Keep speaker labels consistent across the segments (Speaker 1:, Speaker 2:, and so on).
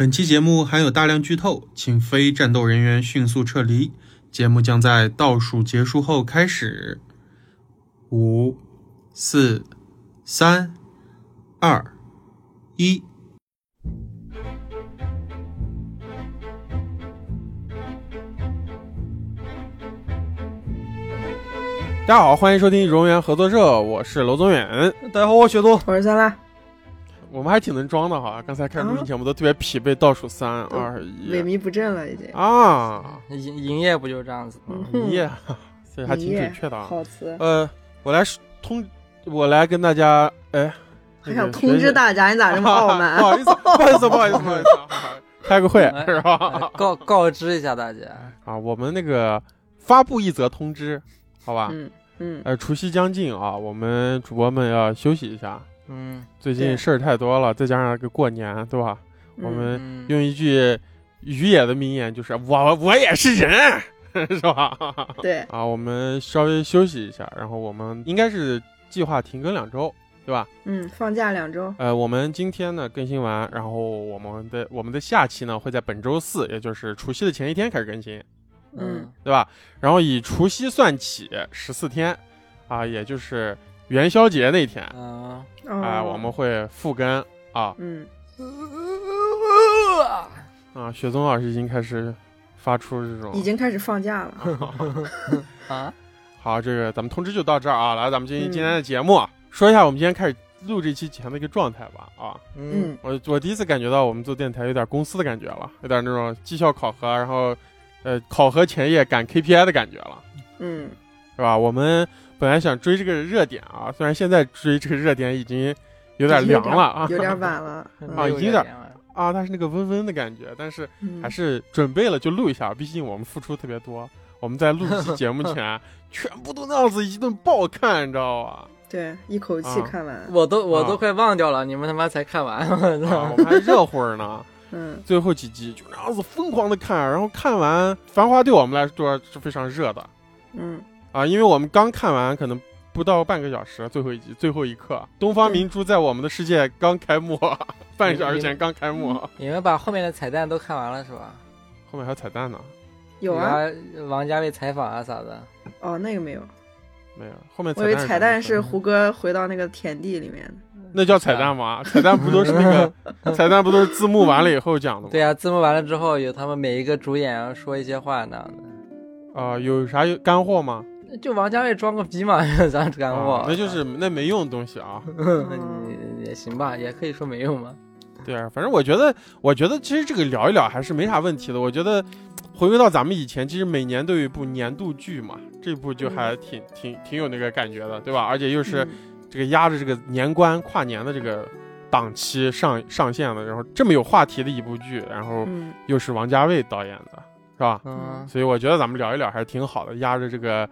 Speaker 1: 本期节目含有大量剧透，请非战斗人员迅速撤离。节目将在倒数结束后开始。五、四、三、二、一。大家好，欢迎收听荣源合作社，我是娄宗远。
Speaker 2: 大家好，我是雪冬。
Speaker 3: 我是酸辣，
Speaker 1: 我们还挺能装的哈，刚才开始录音前我们都特别疲惫，倒数三
Speaker 3: 都
Speaker 1: 二
Speaker 3: 萎靡不振了已经。
Speaker 1: 啊，
Speaker 2: 营营业不就这样子吗？
Speaker 3: 营业，
Speaker 1: 所以还挺准确的啊。
Speaker 3: 好词，
Speaker 1: 呃，我来通，我来跟大家，哎，
Speaker 3: 还想通知大家，你咋这么傲
Speaker 1: 不
Speaker 3: 慢？
Speaker 1: 好意思，不好意思，不好意思，不好意思，开个会
Speaker 2: 哎
Speaker 1: 是
Speaker 2: 哎
Speaker 1: 吧？
Speaker 2: 告告知一下大家，
Speaker 1: 啊，我们那个发布一则通知，好吧？
Speaker 3: 嗯嗯，
Speaker 1: 呃，除夕将近啊，我们主播们要休息一下，
Speaker 2: 嗯，
Speaker 1: 最近事儿太多了，再加上个过年，对吧？
Speaker 3: 嗯
Speaker 1: 我们
Speaker 2: 嗯
Speaker 1: 用一句于野的名言，就是我我也是人，是吧？
Speaker 3: 对，
Speaker 1: 啊，我们稍微休息一下，然后我们应该是计划停更两周，对吧？
Speaker 3: 嗯，放假两周，
Speaker 1: 呃，我们今天呢更新完，然后我们的我们的下期呢会在本周四，也就是除夕的前一天开始更新，
Speaker 3: 嗯
Speaker 1: 对吧？然后以除夕算起十四天，啊，也就是元宵节那天，
Speaker 2: 嗯，
Speaker 1: 啊、
Speaker 3: 哦，
Speaker 1: 我们会复更啊。
Speaker 3: 嗯，
Speaker 1: 啊，雪松老师已经开始发出这种
Speaker 3: 已经开始放假了。
Speaker 2: 啊，
Speaker 1: 好，这个咱们通知就到这儿啊。来，咱们进行
Speaker 3: 嗯。
Speaker 1: 今天的节目，说一下我们今天开始录这期前的一个状态吧。啊，
Speaker 2: 嗯，
Speaker 1: 我我第一次感觉到我们做电台有点公司的感觉了，有点那种绩效考核，然后呃考核前夜赶 KPI 的感觉了，
Speaker 3: 嗯，
Speaker 1: 是吧？我们本来想追这个热点啊，虽然现在追这个热点已经有点凉了啊，
Speaker 3: 有点晚了。
Speaker 1: 啊
Speaker 3: 嗯
Speaker 1: 已经有点啊，它是那个温温的感觉，但是
Speaker 3: 嗯
Speaker 1: 还是准备了就录一下，毕竟我们付出特别多。我们在录这期节目前，全部都那样子一顿爆看，你知道吧？
Speaker 3: 对，一口气
Speaker 1: 啊
Speaker 3: 看完。
Speaker 2: 我都我都
Speaker 1: 啊
Speaker 2: 快忘掉了，你们他妈才看完，我
Speaker 1: 啊，
Speaker 2: 操
Speaker 1: 我们还热乎儿呢。
Speaker 3: 嗯
Speaker 1: 最后几集就那样子疯狂的看，然后看完《繁花》对我们来说是非常热的
Speaker 3: 嗯，
Speaker 1: 啊，因为我们刚看完，可能不到半个小时，最后一集最后一刻，东方明珠在我们的世界刚开幕，半个小时前刚开幕，
Speaker 2: 你们把后面的彩蛋都看完了是吧？
Speaker 1: 后面还有彩蛋呢，
Speaker 3: 有啊。
Speaker 2: 王家卫采访啊啥的，
Speaker 3: 哦，那个没有，
Speaker 1: 没有，后面
Speaker 3: 我以为彩蛋是
Speaker 1: 是
Speaker 3: 胡歌回到那个田地里面的。
Speaker 1: 那叫彩蛋吗？彩蛋不都是那个 彩蛋不都是字幕完了以后讲的吗？
Speaker 2: 对啊，字幕完了之后有他们每一个主演要说一些话那样的，
Speaker 1: 啊、有啥有干货吗？
Speaker 2: 就王家卫装个逼嘛，有啥干货
Speaker 1: 啊？那就是那没用的东西啊。
Speaker 2: 嗯，也行吧，也可以说没用嘛。
Speaker 1: 对啊，反正我觉得，我觉得其实这个聊一聊还是没啥问题的。我觉得回归到咱们以前，其实每年都有一部年度剧嘛，这部就还挺、挺挺有那个感觉的，对吧？而且又是
Speaker 3: 嗯
Speaker 1: 这个压着这个年关跨年的这个档期上上线的，然后这么有话题的一部剧，然后
Speaker 3: 嗯
Speaker 1: 又是王家卫导演的，是吧？
Speaker 2: 嗯，
Speaker 1: 所以我觉得咱们聊一聊还是挺好的，压着这个。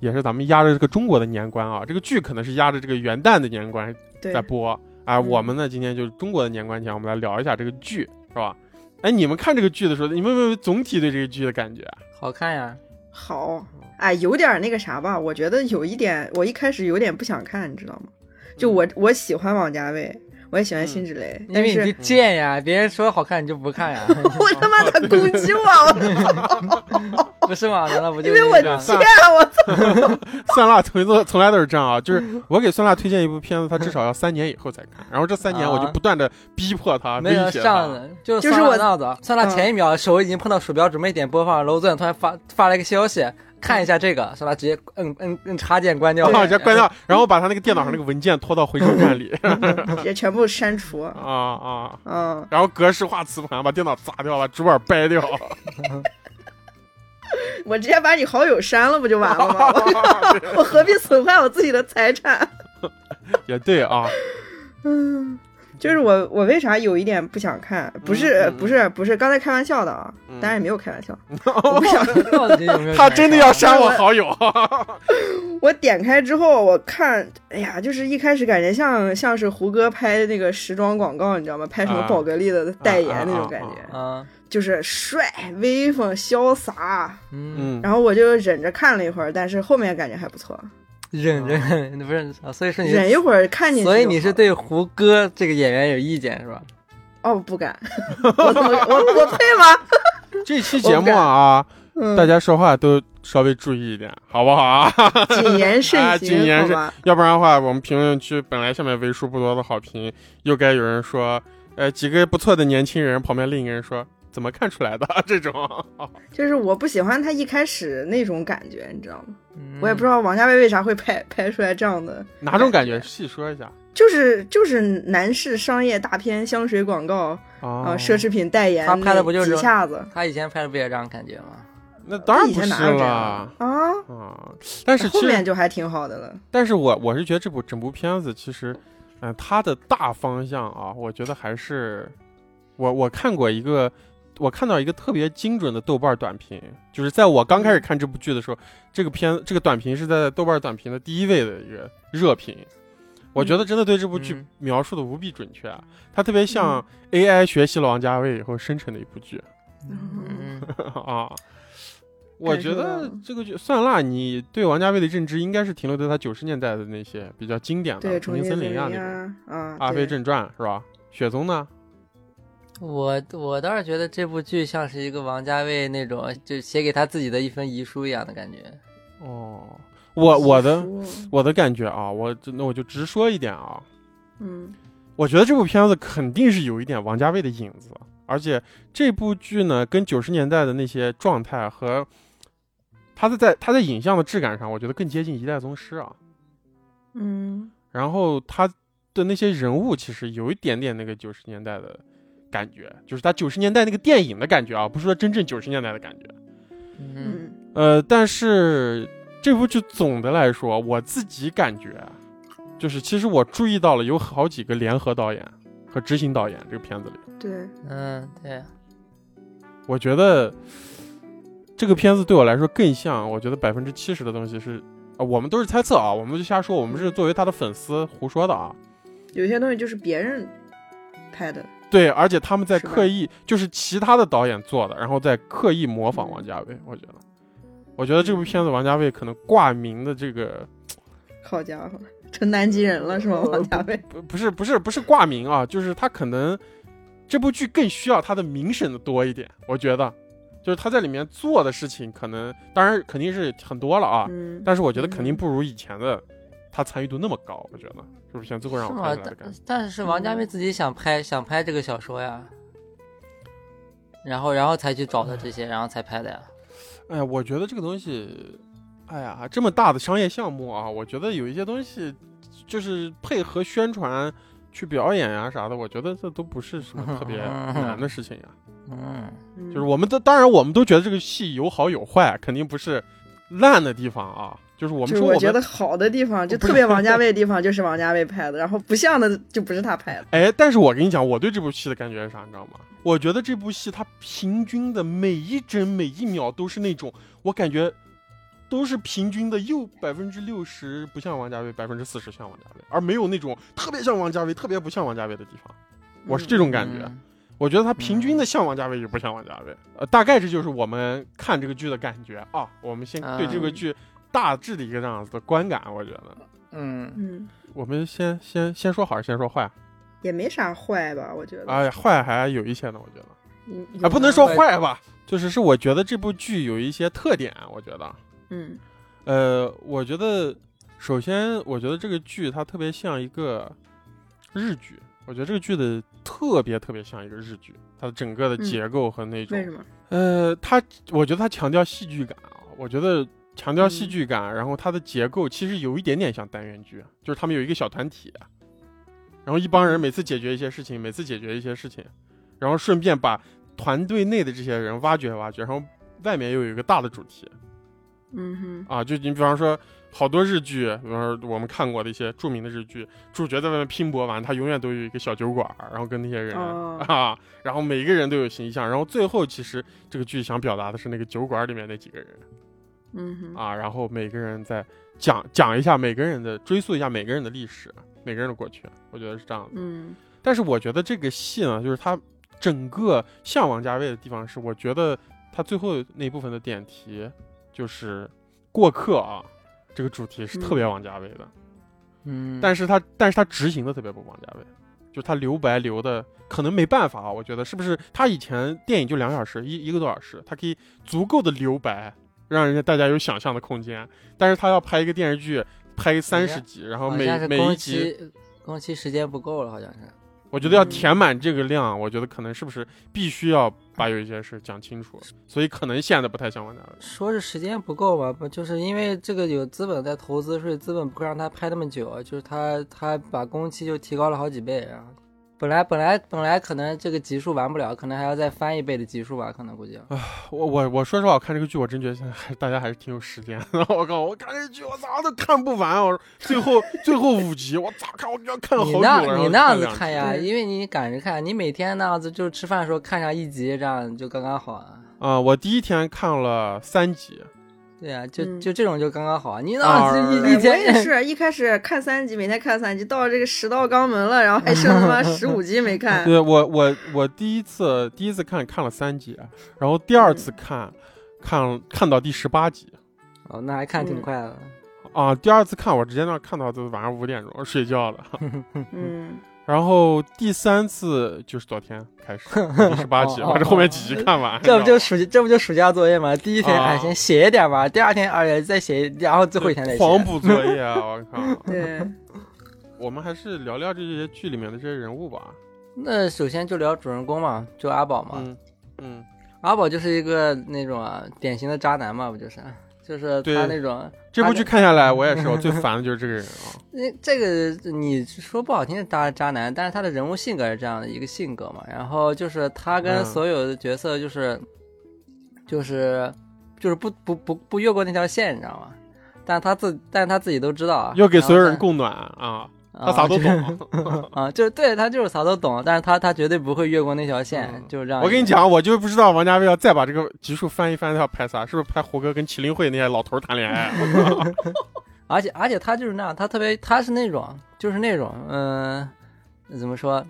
Speaker 1: 也是咱们压着这个中国的年关啊，这个剧可能是压着这个元旦的年关
Speaker 3: 对
Speaker 1: 在，播。哎，
Speaker 3: 嗯
Speaker 1: 我们呢今天就是中国的年关前，我们来聊一下这个剧，是吧？哎，你们看这个剧的时候，你们有没有总体对这个剧的感觉？
Speaker 2: 好看呀，
Speaker 3: 好，哎，有点那个啥吧，我觉得有一点，我一开始有点不想看，你知道吗？就我我喜欢王家卫，我也喜欢辛芷蕾，但是
Speaker 2: 因为你就贱呀，别人说好看你就不看呀，
Speaker 3: 我他妈的攻击我，
Speaker 2: 不是吗？难道不就
Speaker 3: 因为我贱，我
Speaker 1: 酸辣从从从来都是这样啊，就是我给酸辣推荐一部片子，他至少要三年以后再看，然后这三年我就不断的逼迫他、
Speaker 2: 没有
Speaker 1: 威胁他。
Speaker 2: 上的，就是
Speaker 3: 就是我
Speaker 2: 那样子，算他前一秒手已经碰到鼠标，准备点播放，楼总突然发发了一个消息，看一下这个，是吧？直接摁摁摁插件关掉，
Speaker 1: 然后直接关掉，然后把他那个电脑上那个文件拖到回收站里。
Speaker 3: 也全部删除，
Speaker 1: 啊啊，
Speaker 3: 嗯，
Speaker 1: 然后格式化磁盘把电脑砸掉了，主板掰掉，
Speaker 3: 我直接把你好友删了不就完了吗？我我何必损坏我自己的财产？
Speaker 1: 也对啊，
Speaker 3: 嗯，就是我我为啥有一点不想看？不是、不是不是，刚才开玩笑的啊，
Speaker 1: 嗯
Speaker 3: 当然也没有开玩笑，我不想。
Speaker 2: 到底有没有？
Speaker 1: 他真的要删我好友，
Speaker 3: 我点开之后，我看，哎呀，就是一开始感觉像像是胡歌拍那个时装广告，你知道吗？拍什么
Speaker 1: 啊
Speaker 3: 宝格丽的代言
Speaker 1: 啊
Speaker 3: 那种感觉，
Speaker 1: 啊
Speaker 2: 啊，
Speaker 3: 就是帅、威风、潇洒。
Speaker 2: 嗯，
Speaker 1: 嗯，
Speaker 3: 然后我就忍着看了一会儿，但是后面感觉还不错。
Speaker 2: 忍忍，不是啊，所以说你
Speaker 3: 忍一会儿看进去就好了，
Speaker 2: 所以你是对胡歌这个演员有意见是吧？
Speaker 3: 哦，不敢，我我我配吗？
Speaker 1: 这期节目啊，
Speaker 3: 嗯，
Speaker 1: 大家说话都稍微注意一点，好不好啊？
Speaker 3: 谨言慎
Speaker 1: 啊
Speaker 3: 行，
Speaker 1: 谨言慎？要不然的话，我们评论区本来下面为数不多的好评，又该有人说，呃，几个不错的年轻人，旁边另一个人说，怎么看出来的 这种？
Speaker 3: 就是我不喜欢他一开始那种感觉，你知道吗？
Speaker 2: 嗯
Speaker 3: 我也不知道王家卫为啥会拍拍出来这样的，
Speaker 1: 哪种感觉？细说一下
Speaker 3: 就是就是男士商业大片香水广告啊、
Speaker 1: 啊
Speaker 3: 奢侈品代言，
Speaker 2: 他拍的不就是
Speaker 3: 几下子
Speaker 2: 他以前拍的不也这样感觉吗？
Speaker 1: 那当然
Speaker 3: 以
Speaker 1: 不是
Speaker 3: 前哪有这样
Speaker 1: 了
Speaker 3: 啊？
Speaker 1: 啊！但是
Speaker 3: 后面，就还挺好的了。
Speaker 1: 但是我我是觉得这部整部片子其实，嗯、它的大方向啊，我觉得还是我我看过一个。我看到一个特别精准的豆瓣短评，就是在我刚开始看这部剧的时候，这个片这个短评是在豆瓣短评的第一位的一个热评。我觉得真的对这部剧
Speaker 2: 嗯
Speaker 1: 描述的无比准确啊，它特别像 AI 学习了王家卫以后生成的一部剧。
Speaker 2: 嗯，
Speaker 1: 啊。我觉得这个剧算辣，你对王家卫的认知应该是停留在他九十年代的那些比较经典的，《重庆森林》啊那种，阿飞正传》是吧？雪松呢？
Speaker 2: 我我倒是觉得这部剧像是一个王家卫那种就写给他自己的一份遗书一样的感觉。
Speaker 1: 哦，我我的我的感觉啊，我真的我就直说一点啊，
Speaker 3: 嗯
Speaker 1: 我觉得这部片子肯定是有一点王家卫的影子，而且这部剧呢，跟九十年代的那些状态和他的在他在影像的质感上，我觉得更接近《一代宗师》啊。
Speaker 3: 嗯
Speaker 1: 然后他的那些人物其实有一点点那个九十年代的感觉，就是他九十年代那个电影的感觉啊，不是说真正九十年代的感觉。
Speaker 2: 嗯
Speaker 3: 嗯
Speaker 1: 呃，但是这部剧总的来说，我自己感觉，就是其实我注意到了有好几个联合导演和执行导演这个片子里，
Speaker 3: 对，
Speaker 2: 嗯，对，
Speaker 1: 我觉得这个片子对我来说更像，我觉得百分之七十的东西是。啊，我们都是猜测啊，我们就瞎说，我们是作为他的粉丝胡说的啊。
Speaker 3: 有些东西就是别人拍的，
Speaker 1: 对，而且他们在刻意，就是其他的导演做的，然后再刻意模仿王家卫。我觉得，我觉得这部片子王家卫可能挂名的这个
Speaker 3: 好家伙，成南极人了是吗？王家卫，
Speaker 1: 不不是不是不是挂名啊，就是他可能这部剧更需要他的名声的多一点。我觉得，就是他在里面做的事情，可能当然肯定是很多了啊，
Speaker 3: 嗯，
Speaker 1: 但是我觉得肯定不如以前的他参与度那么高。我觉得是不是像最后让我看起来的？感
Speaker 2: 但
Speaker 1: 觉。
Speaker 2: 但是王家卫自己想拍想拍这个小说呀，然后然后才去找的这些，然后才拍的呀。
Speaker 1: 哎呀，我觉得这个东西，哎呀，这么大的商业项目啊，我觉得有一些东西就是配合宣传去表演呀、啥的，我觉得这都不是什么特别难的事情呀。
Speaker 2: 嗯，
Speaker 3: 嗯
Speaker 1: 就是我们都，当然我们都觉得这个戏有好有坏，肯定不是烂的地方啊。就是我们说我觉
Speaker 3: 得好的地方，就特别王家卫的地方，就是王家卫拍的，然后不像的就不是他拍的。
Speaker 1: 哎，但是我跟你讲，我对这部戏的感觉是啥，你知道吗？我觉得这部戏它平均的每一帧每一秒都是那种，我感觉都是平均的，又百分之六十不像王家卫，百分之四十像王家卫，而没有那种特别像王家卫、特别不像王家卫的地方。我是这种感觉。
Speaker 2: 嗯
Speaker 1: 我觉得它平均的像王家卫，也不像王家卫。呃，大概这就是我们看这个剧的感觉啊。我们先对这个
Speaker 3: 嗯
Speaker 1: 剧大致的一个这样子的观感，我觉得
Speaker 2: 嗯，
Speaker 3: 嗯，
Speaker 1: 我们先先先说好，还是先说坏？
Speaker 3: 也没啥坏吧，我觉得。
Speaker 1: 哎呀，坏还有一些呢，我觉得。
Speaker 3: 嗯，
Speaker 1: 啊，不能说
Speaker 2: 坏
Speaker 1: 坏吧，就是是我觉得这部剧有一些特点，我觉得，
Speaker 3: 嗯
Speaker 1: 呃，我觉得首先，我觉得这个剧它特别像一个日剧，我觉得这个剧的特别特别像一个日剧，它的整个的
Speaker 3: 嗯
Speaker 1: 结构和那种，
Speaker 3: 为什么？
Speaker 1: 呃，它我觉得它强调戏剧感啊，我觉得强调戏
Speaker 3: 嗯。
Speaker 1: 剧感，然后它的结构其实有一点点像单元剧，就是他们有一个小团体，然后一帮人每次解决一些事情，每次解决一些事情，然后顺便把团队内的这些人挖掘挖掘，然后外面又有一个大的主题。
Speaker 3: 嗯哼。
Speaker 1: 啊，就你比方说好多日剧，比方说我们看过的一些著名的日剧，主角在外面拼搏完，他永远都有一个小酒馆，然后跟那些人、
Speaker 3: 哦。
Speaker 1: 啊，然后每一个人都有形象，然后最后其实这个剧想表达的是那个酒馆里面那几个人。
Speaker 3: 哼，嗯哼，
Speaker 1: 啊，然后每个人在讲讲一下每个人的追溯一下每个人的历史，每个人的过去，我觉得是这样的。
Speaker 3: 嗯
Speaker 1: 但是我觉得这个戏呢，就是它整个像王家卫的地方是，我觉得它最后那部分的点题就是过客啊，这个主题是特别王家卫的，
Speaker 2: 嗯，
Speaker 1: 但是他但是他执行的特别不王家卫。就他留白留的可能没办法啊，我觉得是不是他以前电影就两小时一一个多小时，他可以足够的留白，让人家大家有想象的空间，但是他要拍一个电视剧，拍三十集，然后每每一集，
Speaker 2: 工期时间不够了，好像是。
Speaker 1: 我觉得要填满这个量，我觉得可能是不是必须要把有一些事讲清楚，所以可能现在不太像王家卫。
Speaker 2: 说是时间不够吧，不就是因为这个有资本在投资，所以资本不会让他拍那么久，就是他他把工期就提高了好几倍，然后本来本来本来可能这个集数完不了，可能还要再翻一倍的集数吧，可能估计。
Speaker 1: 啊我我我说实话，我看这个剧，我真觉得现在还大家还是挺有时间的。我靠，我看这个剧，我咋都看不完。我说最后最后五集，我咋看？我就要看了好
Speaker 2: 你
Speaker 1: 久了。你
Speaker 2: 那你那样子看呀，因为你赶着看，你每天那样子就吃饭的时候看上一集，这样就刚刚好啊。
Speaker 1: 啊、我第一天看了三集，
Speaker 2: 对啊、就
Speaker 3: 嗯
Speaker 2: 就这种就刚刚好。你那
Speaker 1: 啊
Speaker 2: 样子一
Speaker 3: 哎我也是一开始看三集，每天看三集，到这个十道肛门了，然后还剩他妈十五集没看。
Speaker 1: 对我我我第一次第一次看看了三集，然后第二次看，看看到第十八集
Speaker 2: 哦，那还看挺
Speaker 3: 嗯
Speaker 2: 快的。
Speaker 1: 啊，第二次看我直接那看到都晚上五点钟睡觉了，
Speaker 3: 嗯，
Speaker 1: 然后第三次就是昨天开始 第十八集，把这后面几集看完，
Speaker 2: 这不就暑这不就暑假作业吗？第一天
Speaker 1: 啊
Speaker 2: 哎先写一点吧，第二天哎再写，然后最后一天再写。
Speaker 1: 狂补作业啊！我靠，
Speaker 3: 对，
Speaker 1: 我们还是聊聊这些剧里面的这些人物吧。
Speaker 2: 那首先就聊主人公嘛，就阿宝嘛。
Speaker 1: 嗯嗯，
Speaker 2: 阿宝就是一个那种啊典型的渣男嘛，不就是？就是他那种
Speaker 1: 这部剧看下来，我也是，我最 烦的就是这个人啊。
Speaker 2: 那这个你说不好听是渣渣男，但是他的人物性格是这样的一个性格嘛。然后就是他跟
Speaker 1: 嗯
Speaker 2: 所有的角色就是、就是就是不不不不越过那条线，你知道吗？但他自但他自己都知道啊，
Speaker 1: 要给所有人供暖啊，
Speaker 2: 他
Speaker 1: 他啥都懂。
Speaker 2: 啊，就是对他就是啥都懂，但是他他绝对不会越过那条线，
Speaker 1: 嗯
Speaker 2: 就是这样。
Speaker 1: 我跟你，讲，我就不知道王家卫要再把这个集数翻一翻，他要拍啥？是不是拍胡歌跟麒麟会那些老头儿谈恋爱？
Speaker 2: 而且而且他就是那样，他特别他是那种就是那种嗯、怎么说？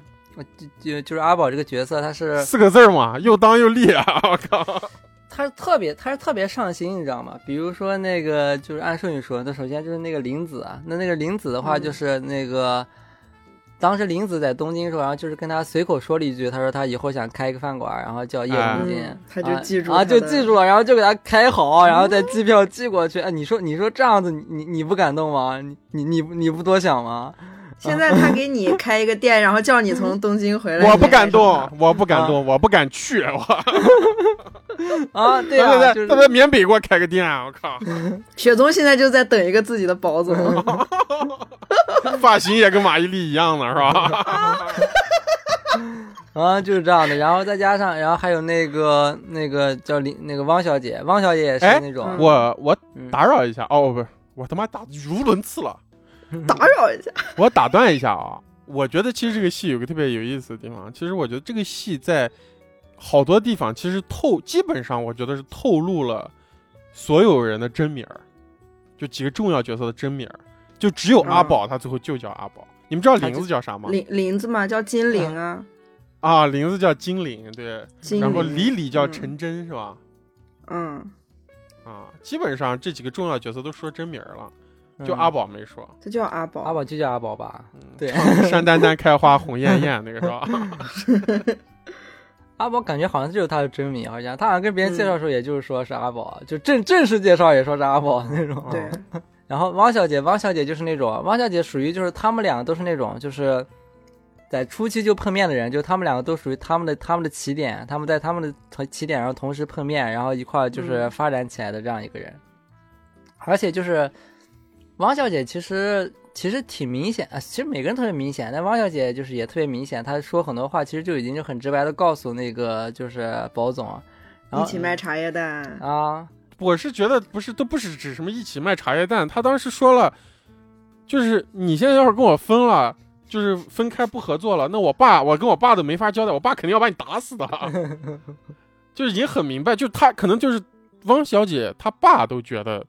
Speaker 2: 就就就是阿宝这个角色，他是
Speaker 1: 四个字嘛，又当又立啊！我靠，
Speaker 2: 他是特别，他是特别上心，你知道吗？比如说那个，就是按顺序说，那首先就是那个林子啊，那那个林子的话，
Speaker 3: 嗯
Speaker 2: 就是那个、当时林子在东京的时候，然后就是跟他随口说了一句，他说他以后想开一个饭馆，然后叫叶东京，
Speaker 3: 嗯他就记住
Speaker 2: 啊，就记住了，然后就给他开好，然后再机票寄过去。哎，你说你说这样子，你你你不感动吗？你你你你不多想吗？
Speaker 3: 现在他给你开一个店，然后叫你从东京回来，
Speaker 1: 我不敢动，我不敢动，我不敢去。我
Speaker 2: 啊，对
Speaker 1: 对
Speaker 2: 啊，
Speaker 1: 对对，
Speaker 2: 就是。
Speaker 1: 他在缅北给我开个店，我靠，
Speaker 3: 他雪宗现在就在等一个自己的宝总，
Speaker 1: 发型也跟马伊琍一样的是吧？
Speaker 2: 啊，就是这样的，然后再加上，然后还有那个那个叫林那个汪小姐，汪小姐也是
Speaker 1: 哎
Speaker 2: 那种，
Speaker 1: 我我
Speaker 2: 嗯。
Speaker 1: 打扰一下哦，不是，我他妈打语无伦次了。
Speaker 3: 打扰一下。
Speaker 1: 我打断一下啊，我觉得其实这个戏有个特别有意思的地方，其实我觉得这个戏在好多地方其实透，基本上我觉得是透露了所有人的真名儿，就几个重要角色的真名儿，就只有阿宝他最后就叫阿宝。你们知道林子叫啥吗？
Speaker 3: 林林子嘛，叫金玲啊，
Speaker 1: 啊，林子叫金玲，对，然后李李叫
Speaker 3: 嗯
Speaker 1: 陈真，是吧？
Speaker 3: 嗯，
Speaker 1: 啊，基本上这几个重要角色都说真名儿了，
Speaker 2: 嗯
Speaker 1: 就阿宝没说。
Speaker 3: 他叫阿宝。
Speaker 2: 阿宝就叫阿宝吧。
Speaker 1: 嗯
Speaker 2: 对
Speaker 1: 山丹丹开花红艳艳那个是吧？
Speaker 2: 阿宝感觉好像就是他的真名，好像他好像跟别人介绍的时候，也就是说是阿宝，就正正式介绍也说是阿宝那种。
Speaker 3: 对，
Speaker 2: 然后汪小姐，汪小姐就是那种，汪小姐属于就是他们两个都是那种就是在初期就碰面的人，就他们两个都属于他们的他们的起点，他们在他们的同起点上同时碰面，然后一块儿就是
Speaker 3: 嗯
Speaker 2: 发展起来的这样一个人。而且就是汪小姐其实其实挺明显啊，其实每个人特别明显，但汪小姐就是也特别明显，她说很多话其实就已经就很直白的告诉那个就是保总，然后
Speaker 3: 一起卖茶叶蛋。
Speaker 2: 啊，
Speaker 1: 我是觉得不是，都不是指什么一起卖茶叶蛋。他当时说了，就是你现在要是跟我分了，就是分开不合作了，那我爸，我跟我爸都没法交代，我爸肯定要把你打死的。就是已经很明白，就他可能就是汪小姐她爸都觉得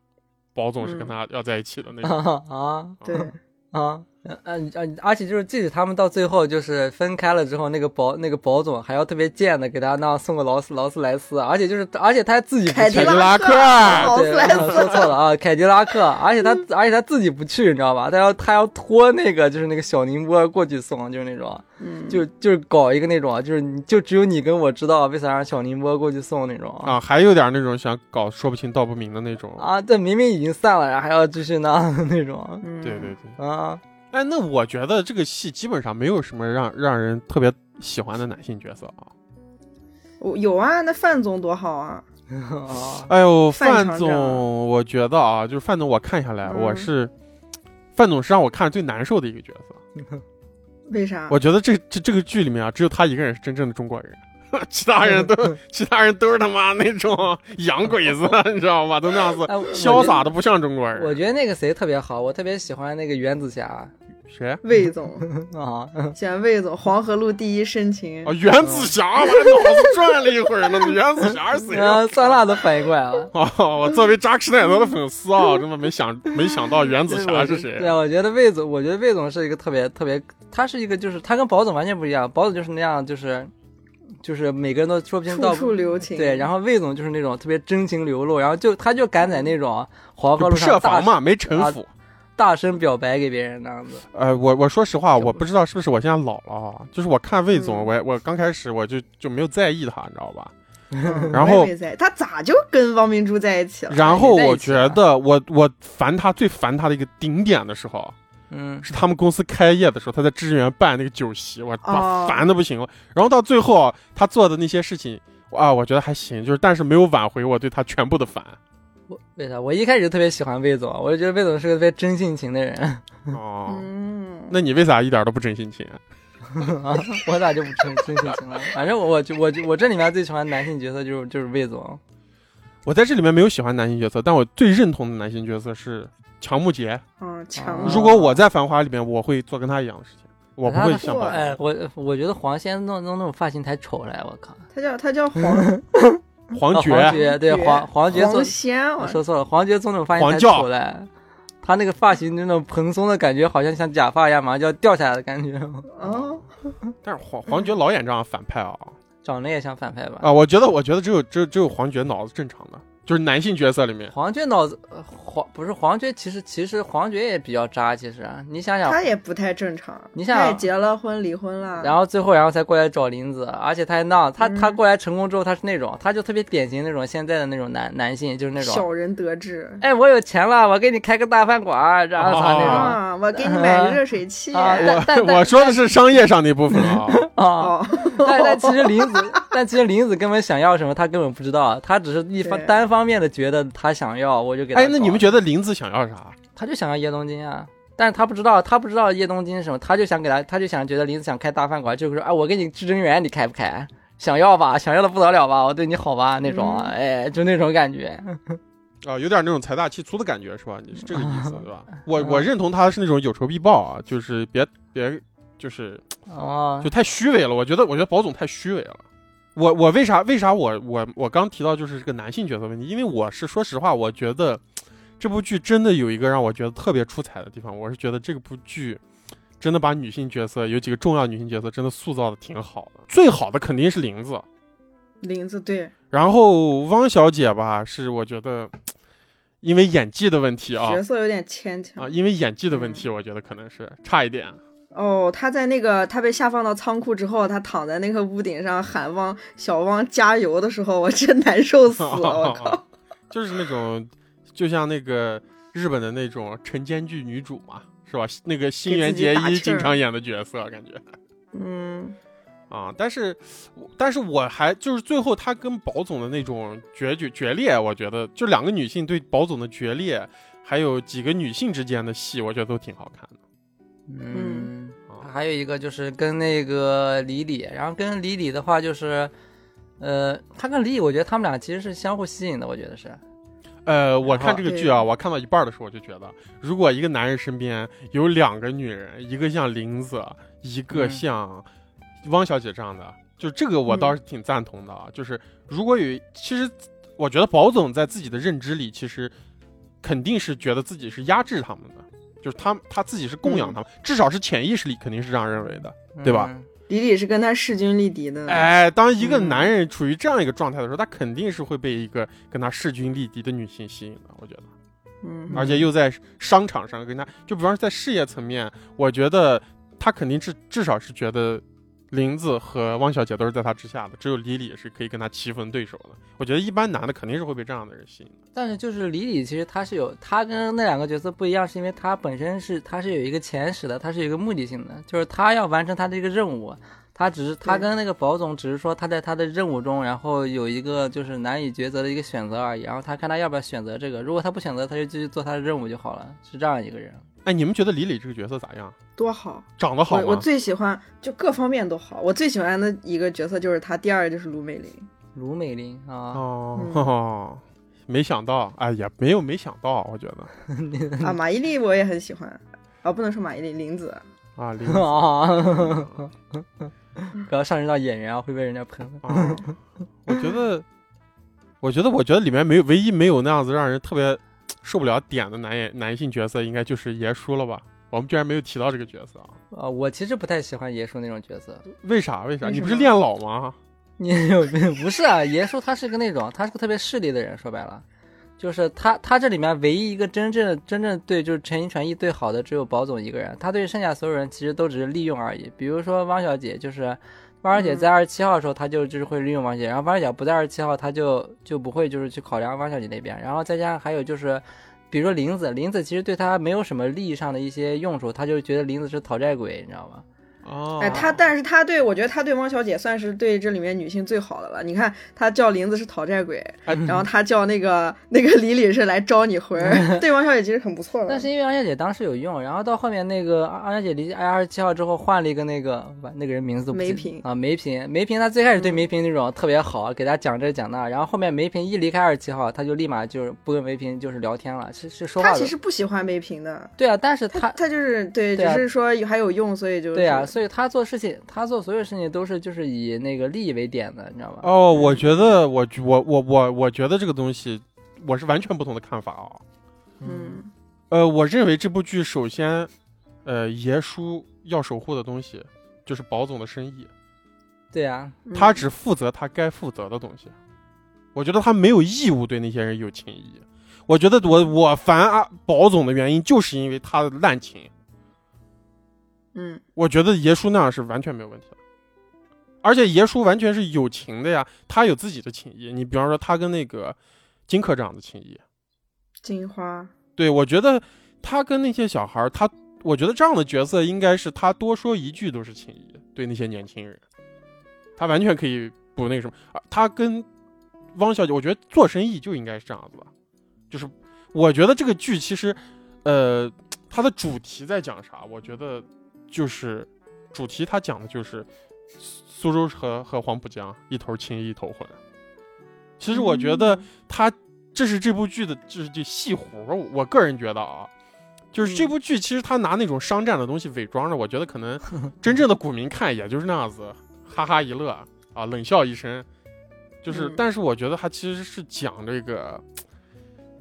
Speaker 1: 保总是跟他要在一起的那种。
Speaker 2: 啊
Speaker 3: 对，
Speaker 2: 啊，嗯嗯嗯，而且就是，即使他们到最后就是分开了之后，那个保那个保总还要特别贱的给他那送个劳斯劳斯莱斯，而且就是，而且他还自己不
Speaker 3: 凯迪拉克，
Speaker 2: 说，错了啊，凯迪拉克，而且他而且他自己不去，你知道吧？他要他要拖那个就是那个小宁波过去送，就是那种，
Speaker 3: 嗯，
Speaker 2: 就就是搞一个那种，就是你就只有你跟我知道，为啥让小宁波过去送那种
Speaker 1: 啊，还有点那种想搞说不清道不明的那种。
Speaker 2: 啊？这明明已经散了，然后还要继续那那种
Speaker 3: 嗯
Speaker 1: 对对对。
Speaker 2: 啊。
Speaker 1: 哎，那我觉得这个戏基本上没有什么让让人特别喜欢的男性角色啊。
Speaker 3: 我有啊，那范总多好啊，
Speaker 2: 啊，
Speaker 1: 哎呦，范总，我觉得啊，就是范总，我看下来，
Speaker 3: 嗯
Speaker 1: 我是范总是让我看着最难受的一个角色。
Speaker 3: 为啥？
Speaker 1: 我觉得这这这个剧里面啊，只有他一个人是真正的中国人，其他人都 其他人都是他妈那种洋鬼子，你知道吗？都那样子
Speaker 2: 哎
Speaker 1: 潇洒的不像中国人
Speaker 2: 我
Speaker 1: 人。
Speaker 2: 觉得那个谁特别好，我特别喜欢那个袁子侠
Speaker 1: 谁？
Speaker 3: 魏总，
Speaker 2: 啊，
Speaker 3: 选魏总，黄河路第一深情
Speaker 1: 啊，袁子侠，我脑子转了一会儿呢。袁子侠是谁啊？
Speaker 2: 啊，酸辣都反应过来了。
Speaker 1: 哦，我作为扎克施耐德的粉丝啊，真的没想没想到袁子侠是谁
Speaker 2: 对，啊，我觉得魏总，我觉得魏总是一个特别特别，他是一个就是他跟宝总完全不一样，宝总就是那样，就是就是每个人都说不清道
Speaker 3: 处处留情。
Speaker 2: 对，然后魏总就是那种特别真情流露，然后就他就敢在那种黄河路上大
Speaker 1: 设防嘛，没城府。
Speaker 2: 大声表白给别人那样子。
Speaker 1: 呃，我我说实话，我不知道是不是我现在老了啊，就是我看魏总，
Speaker 3: 嗯
Speaker 1: 我我刚开始我就就没有在意他，你知道吧？
Speaker 3: 嗯
Speaker 1: 然后
Speaker 3: 他咋就跟汪明珠在一起了？
Speaker 1: 然后我觉得我我烦他最烦他的一个顶点的时候，
Speaker 2: 嗯，
Speaker 1: 是他们公司开业的时候，他在支援办那个酒席，我把
Speaker 3: 哦
Speaker 1: 烦的不行了。然后到最后啊他做的那些事情啊，我觉得还行，就是但是没有挽回我对他全部的烦。
Speaker 2: 我为啥？我一开始特别喜欢魏总，我就觉得魏总是个特别真性情的人。
Speaker 1: 哦，
Speaker 3: 嗯，
Speaker 1: 那你为啥一点都不真性情？
Speaker 2: 啊，我咋就不真真性情了？反正我我就我就我这里面最喜欢男性角色就是就是魏总。
Speaker 1: 我在这里面没有喜欢男性角色，但我最认同的男性角色是乔木杰。
Speaker 3: 嗯，强
Speaker 2: 哦。
Speaker 1: 如果我在繁华里面，我会做跟他一样的事情，我不会像
Speaker 2: 我我觉得黄仙弄弄那种发型太丑了，我靠！
Speaker 3: 他叫他叫黄
Speaker 2: 啊
Speaker 1: 黄觉。
Speaker 2: 黄觉对黄黄觉做
Speaker 3: 黄仙，
Speaker 2: 我
Speaker 3: 我
Speaker 2: 说错了，黄觉做那种发型太丑了。他那个发型那种蓬松的感觉，好像像假发一样，马上就要掉下来的感觉。
Speaker 3: 哦，
Speaker 1: 但是黄黄觉老演这样反派啊
Speaker 2: 长得也像反派吧？
Speaker 1: 啊！我觉得，我觉得只有只有只有黄觉脑子正常的，就是男性角色里面。
Speaker 2: 黄觉脑子呃黄不是黄觉，其实其实黄觉也比较渣。其实你想想，
Speaker 3: 他也不太正常。
Speaker 2: 你想
Speaker 3: 他也结了婚，离婚了，
Speaker 2: 然后最后然后才过来找林子，而且他还闹，他
Speaker 3: 嗯
Speaker 2: 他过来成功之后，他是那种，他就特别典型那种现在的那种男男性，就是那种，
Speaker 3: 小人得志。
Speaker 2: 哎，我有钱了，我给你开个大饭馆，然后他那种。
Speaker 3: 啊，我给你买个热水器。
Speaker 2: 啊 但但
Speaker 1: 我我说的是商业上的一部分啊。
Speaker 2: 啊，
Speaker 3: 哦，
Speaker 2: 但但其实林子，但其实林子根本想要什么，他根本不知道，他只是一方单方面的觉得他想要，我就给他。
Speaker 1: 哎，那你们觉得林子想要啥？
Speaker 2: 他就想要叶东京啊？但是他不知道，他不知道叶东京是什么，他就想给他，他就想觉得林子想开大饭馆，就是说，哎，我给你至臻园，你开不开？想要吧，想要的不得了吧，我对你好吧，那种，
Speaker 3: 嗯
Speaker 2: 哎，就那种感觉。
Speaker 1: 啊，有点那种财大气粗的感觉是吧？你是这个意思 对吧？我我认同他是那种有仇必报啊，就是别别就是
Speaker 2: 哦
Speaker 1: 就，太虚伪了。我觉得我觉得宝总太虚伪了。我我为啥为啥我我我刚提到就是这个男性角色问题？因为我是说实话，我觉得这部剧真的有一个让我觉得特别出彩的地方，我是觉得这部剧真的把女性角色有几个重要女性角色真的塑造的挺好的。最好的肯定是林子，
Speaker 3: 林子对，
Speaker 1: 然后汪小姐吧，是我觉得因为演技的问题啊
Speaker 3: 角色有点牵强
Speaker 1: 啊，。因为演技的问题，我觉得可能是差一点。
Speaker 3: 哦，他在那个他被下放到仓库之后，他躺在那个屋顶上喊汪小汪加油的时候，我真难受死了，我靠！
Speaker 1: 就是那种，就像那个日本的那种晨间剧女主嘛，是吧？那个新垣结衣经常演的角色，感觉
Speaker 3: 嗯，
Speaker 1: 啊。但是，但是我还就是最后他跟宝总的那种决决决裂，我觉得就两个女性对宝总的决裂，还有几个女性之间的戏，我觉得都挺好看的。
Speaker 2: 嗯，
Speaker 1: 啊
Speaker 2: 还有一个就是跟那个李李，然后跟李李的话就是，呃，他跟李李，我觉得他们俩其实是相互吸引的，我觉得是。
Speaker 1: 呃，我看这个剧啊，我看到一半的时候，我就觉得，如果一个男人身边有两个女人，一个像林子，一个
Speaker 2: 嗯
Speaker 1: 像汪小姐这样的，就这个我倒是挺赞同的啊。就是如果有，其实我觉得宝总在自己的认知里，其实肯定是觉得自己是压制他们的，就是他他自己是供养他们，至少是潜意识里肯定是这样认为的。对吧
Speaker 2: 嗯？
Speaker 3: 李李是跟他势均力敌的。
Speaker 1: 哎，当一个
Speaker 3: 嗯
Speaker 1: 男人处于这样一个状态的时候，他肯定是会被一个跟他势均力敌的女性吸引的，我觉得。
Speaker 3: 嗯，
Speaker 1: 而且又在商场上跟他，就比方说在事业层面，我觉得他肯定至至少是觉得林子和汪小姐都是在他之下的，只有李李是可以跟他棋逢对手的。我觉得一般男的肯定是会被这样的人吸引的。
Speaker 2: 但是就是李李，其实他是有他跟那两个角色不一样，是因为他本身是他是有一个前史的，他是有一个目的性的，就是他要完成他的一个任务。他只是他跟那个宝总只是说他在他的任务中，然后有一个就是难以抉择的一个选择而已。然后他看他要不要选择这个，如果他不选择，他就继续做他的任务就好了，是这样一个人。
Speaker 1: 哎，你们觉得李李这个角色咋样？
Speaker 3: 多好！
Speaker 1: 长得好吗？
Speaker 3: 我我最喜欢就各方面都好。我最喜欢的一个角色就是他，第二个就是卢美玲。
Speaker 2: 卢美玲啊，
Speaker 1: 哦、
Speaker 3: 嗯
Speaker 1: 没想到，哎，呀没有没想到，我觉得
Speaker 3: 啊，马伊琍我也很喜欢。啊，不能说马伊琍，林子。
Speaker 1: 啊，林
Speaker 2: 啊，不要上升到演员啊，会被人家喷。
Speaker 1: 啊，我觉得，我觉得，我觉得里面没有唯一没有那样子让人特别受不了点的男演男性角色，应该就是爷叔了吧？我们居然没有提到这个角色啊？
Speaker 2: 啊，我其实不太喜欢爷叔那种角色。
Speaker 1: 为啥？为啥？你不是恋老吗？
Speaker 2: 你有 不是啊？爷叔他是个那种，他是个特别势利的人。说白了，就是他他这里面唯一一个真正真正对就是陈全意对好的只有宝总一个人，他对剩下所有人其实都只是利用而已。比如说汪小姐，就是汪小姐在二十七号的时候，他就就是会利用汪小姐，然后汪小姐不在二十七号，他就就不会就是去考量汪小姐那边，然后再加上还有就是。比如说林子，林子其实对他没有什么利益上的一些用处，他就觉得林子是讨债鬼，你知道吗？
Speaker 1: 哦，
Speaker 3: 哎，他但是他对我觉得他对汪小姐算是对这里面女性最好的了。你看他叫林子是讨债鬼，
Speaker 1: 哎
Speaker 3: 然后他叫那个那个李李是来招你魂儿，对汪小姐其实很不错的。
Speaker 2: 但是因为汪小姐当时有用，然后到后面那个汪小姐离开二十七号之后换了一个那个完那个人名字
Speaker 3: 梅萍
Speaker 2: 啊，梅萍，梅萍她最开始对
Speaker 3: 嗯
Speaker 2: 梅萍那种特别好，给她讲这讲那，然后后面梅萍一离开二十七号，她就立马就是不跟梅萍就是聊天了，是是说话的
Speaker 3: 他其。实不喜欢梅萍的，
Speaker 2: 对啊，但是
Speaker 3: 她
Speaker 2: 她
Speaker 3: 他就是对，
Speaker 2: 对啊
Speaker 3: 只是说还有用，所以就
Speaker 2: 对啊，所以他做事情，他做所有事情都是就是以那个利益为点的，你知道吧？
Speaker 1: 哦，我觉得我我我我我觉得这个东西，我是完全不同的看法啊。
Speaker 3: 嗯
Speaker 1: 呃，我认为这部剧首先，呃，爷叔要守护的东西就是宝总的生意，
Speaker 2: 对啊，
Speaker 3: 嗯
Speaker 1: 他只负责他该负责的东西。我觉得他没有义务对那些人有情义。我觉得我我烦啊宝总的原因，就是因为他的滥情。
Speaker 3: 嗯
Speaker 1: 我觉得爷叔那样是完全没有问题的，而且爷叔完全是有情的呀，他有自己的情谊。你比方说他跟那个金科长的情谊，
Speaker 3: 金花，
Speaker 1: 对我觉得他跟那些小孩儿，他我觉得这样的角色应该是他多说一句都是情谊，对那些年轻人，他完全可以不那个什么。啊他跟汪小姐，我觉得做生意就应该是这样子的，就是我觉得这个剧其实，呃，它的主题在讲啥？我觉得就是主题，它讲的就是苏州和和黄浦江一头青一头混。其实我觉得他这是这部剧的，就是这戏活。我个人觉得啊，就是这部剧其实他拿那种商战的东西伪装着，我觉得可能 真正的股民看也就是那样子，哈哈一乐啊，冷笑一声。就是，
Speaker 3: 嗯
Speaker 1: 但是我觉得他其实是讲这个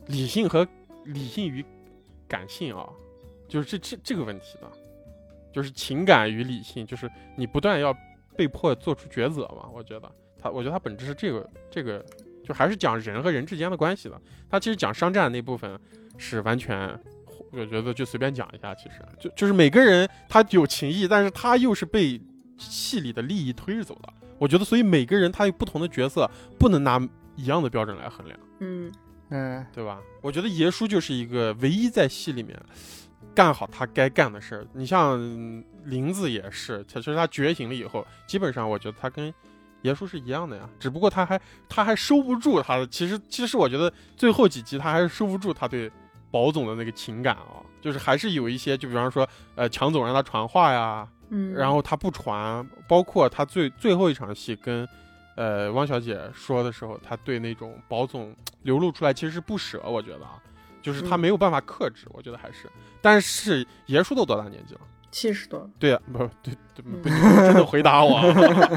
Speaker 1: 理性和理性与感性啊，就是这这这个问题的，就是情感与理性，就是你不断要被迫做出抉择嘛。我觉得他，我觉得他本质是这个这个，就还是讲人和人之间的关系的。他其实讲商战那部分是完全，我觉得就随便讲一下，其实就就是每个人他有情义，但是他又是被戏里的利益推着走的。我觉得，所以每个人他有不同的角色，不能拿一样的标准来衡量。
Speaker 3: 嗯
Speaker 2: 嗯，
Speaker 1: 对吧？我觉得爷叔就是一个唯一在戏里面干好他该干的事儿。你像嗯林子也是，其实他觉醒了以后，基本上我觉得他跟爷叔是一样的呀，只不过他还他还收不住他的。其实其实我觉得最后几集他还是收不住他对宝总的那个情感啊，就是还是有一些，就比方说呃强总让他传话呀，
Speaker 3: 嗯，
Speaker 1: 然后他不传，包括他最最后一场戏跟，呃，汪小姐说的时候，他对那种宝总流露出来其实是不舍，我觉得啊，就是他
Speaker 3: 嗯。
Speaker 1: 没有办法克制，我觉得还是。但是爷叔都多大年纪了？
Speaker 3: 七十多，
Speaker 1: 对啊，不对真的回答我，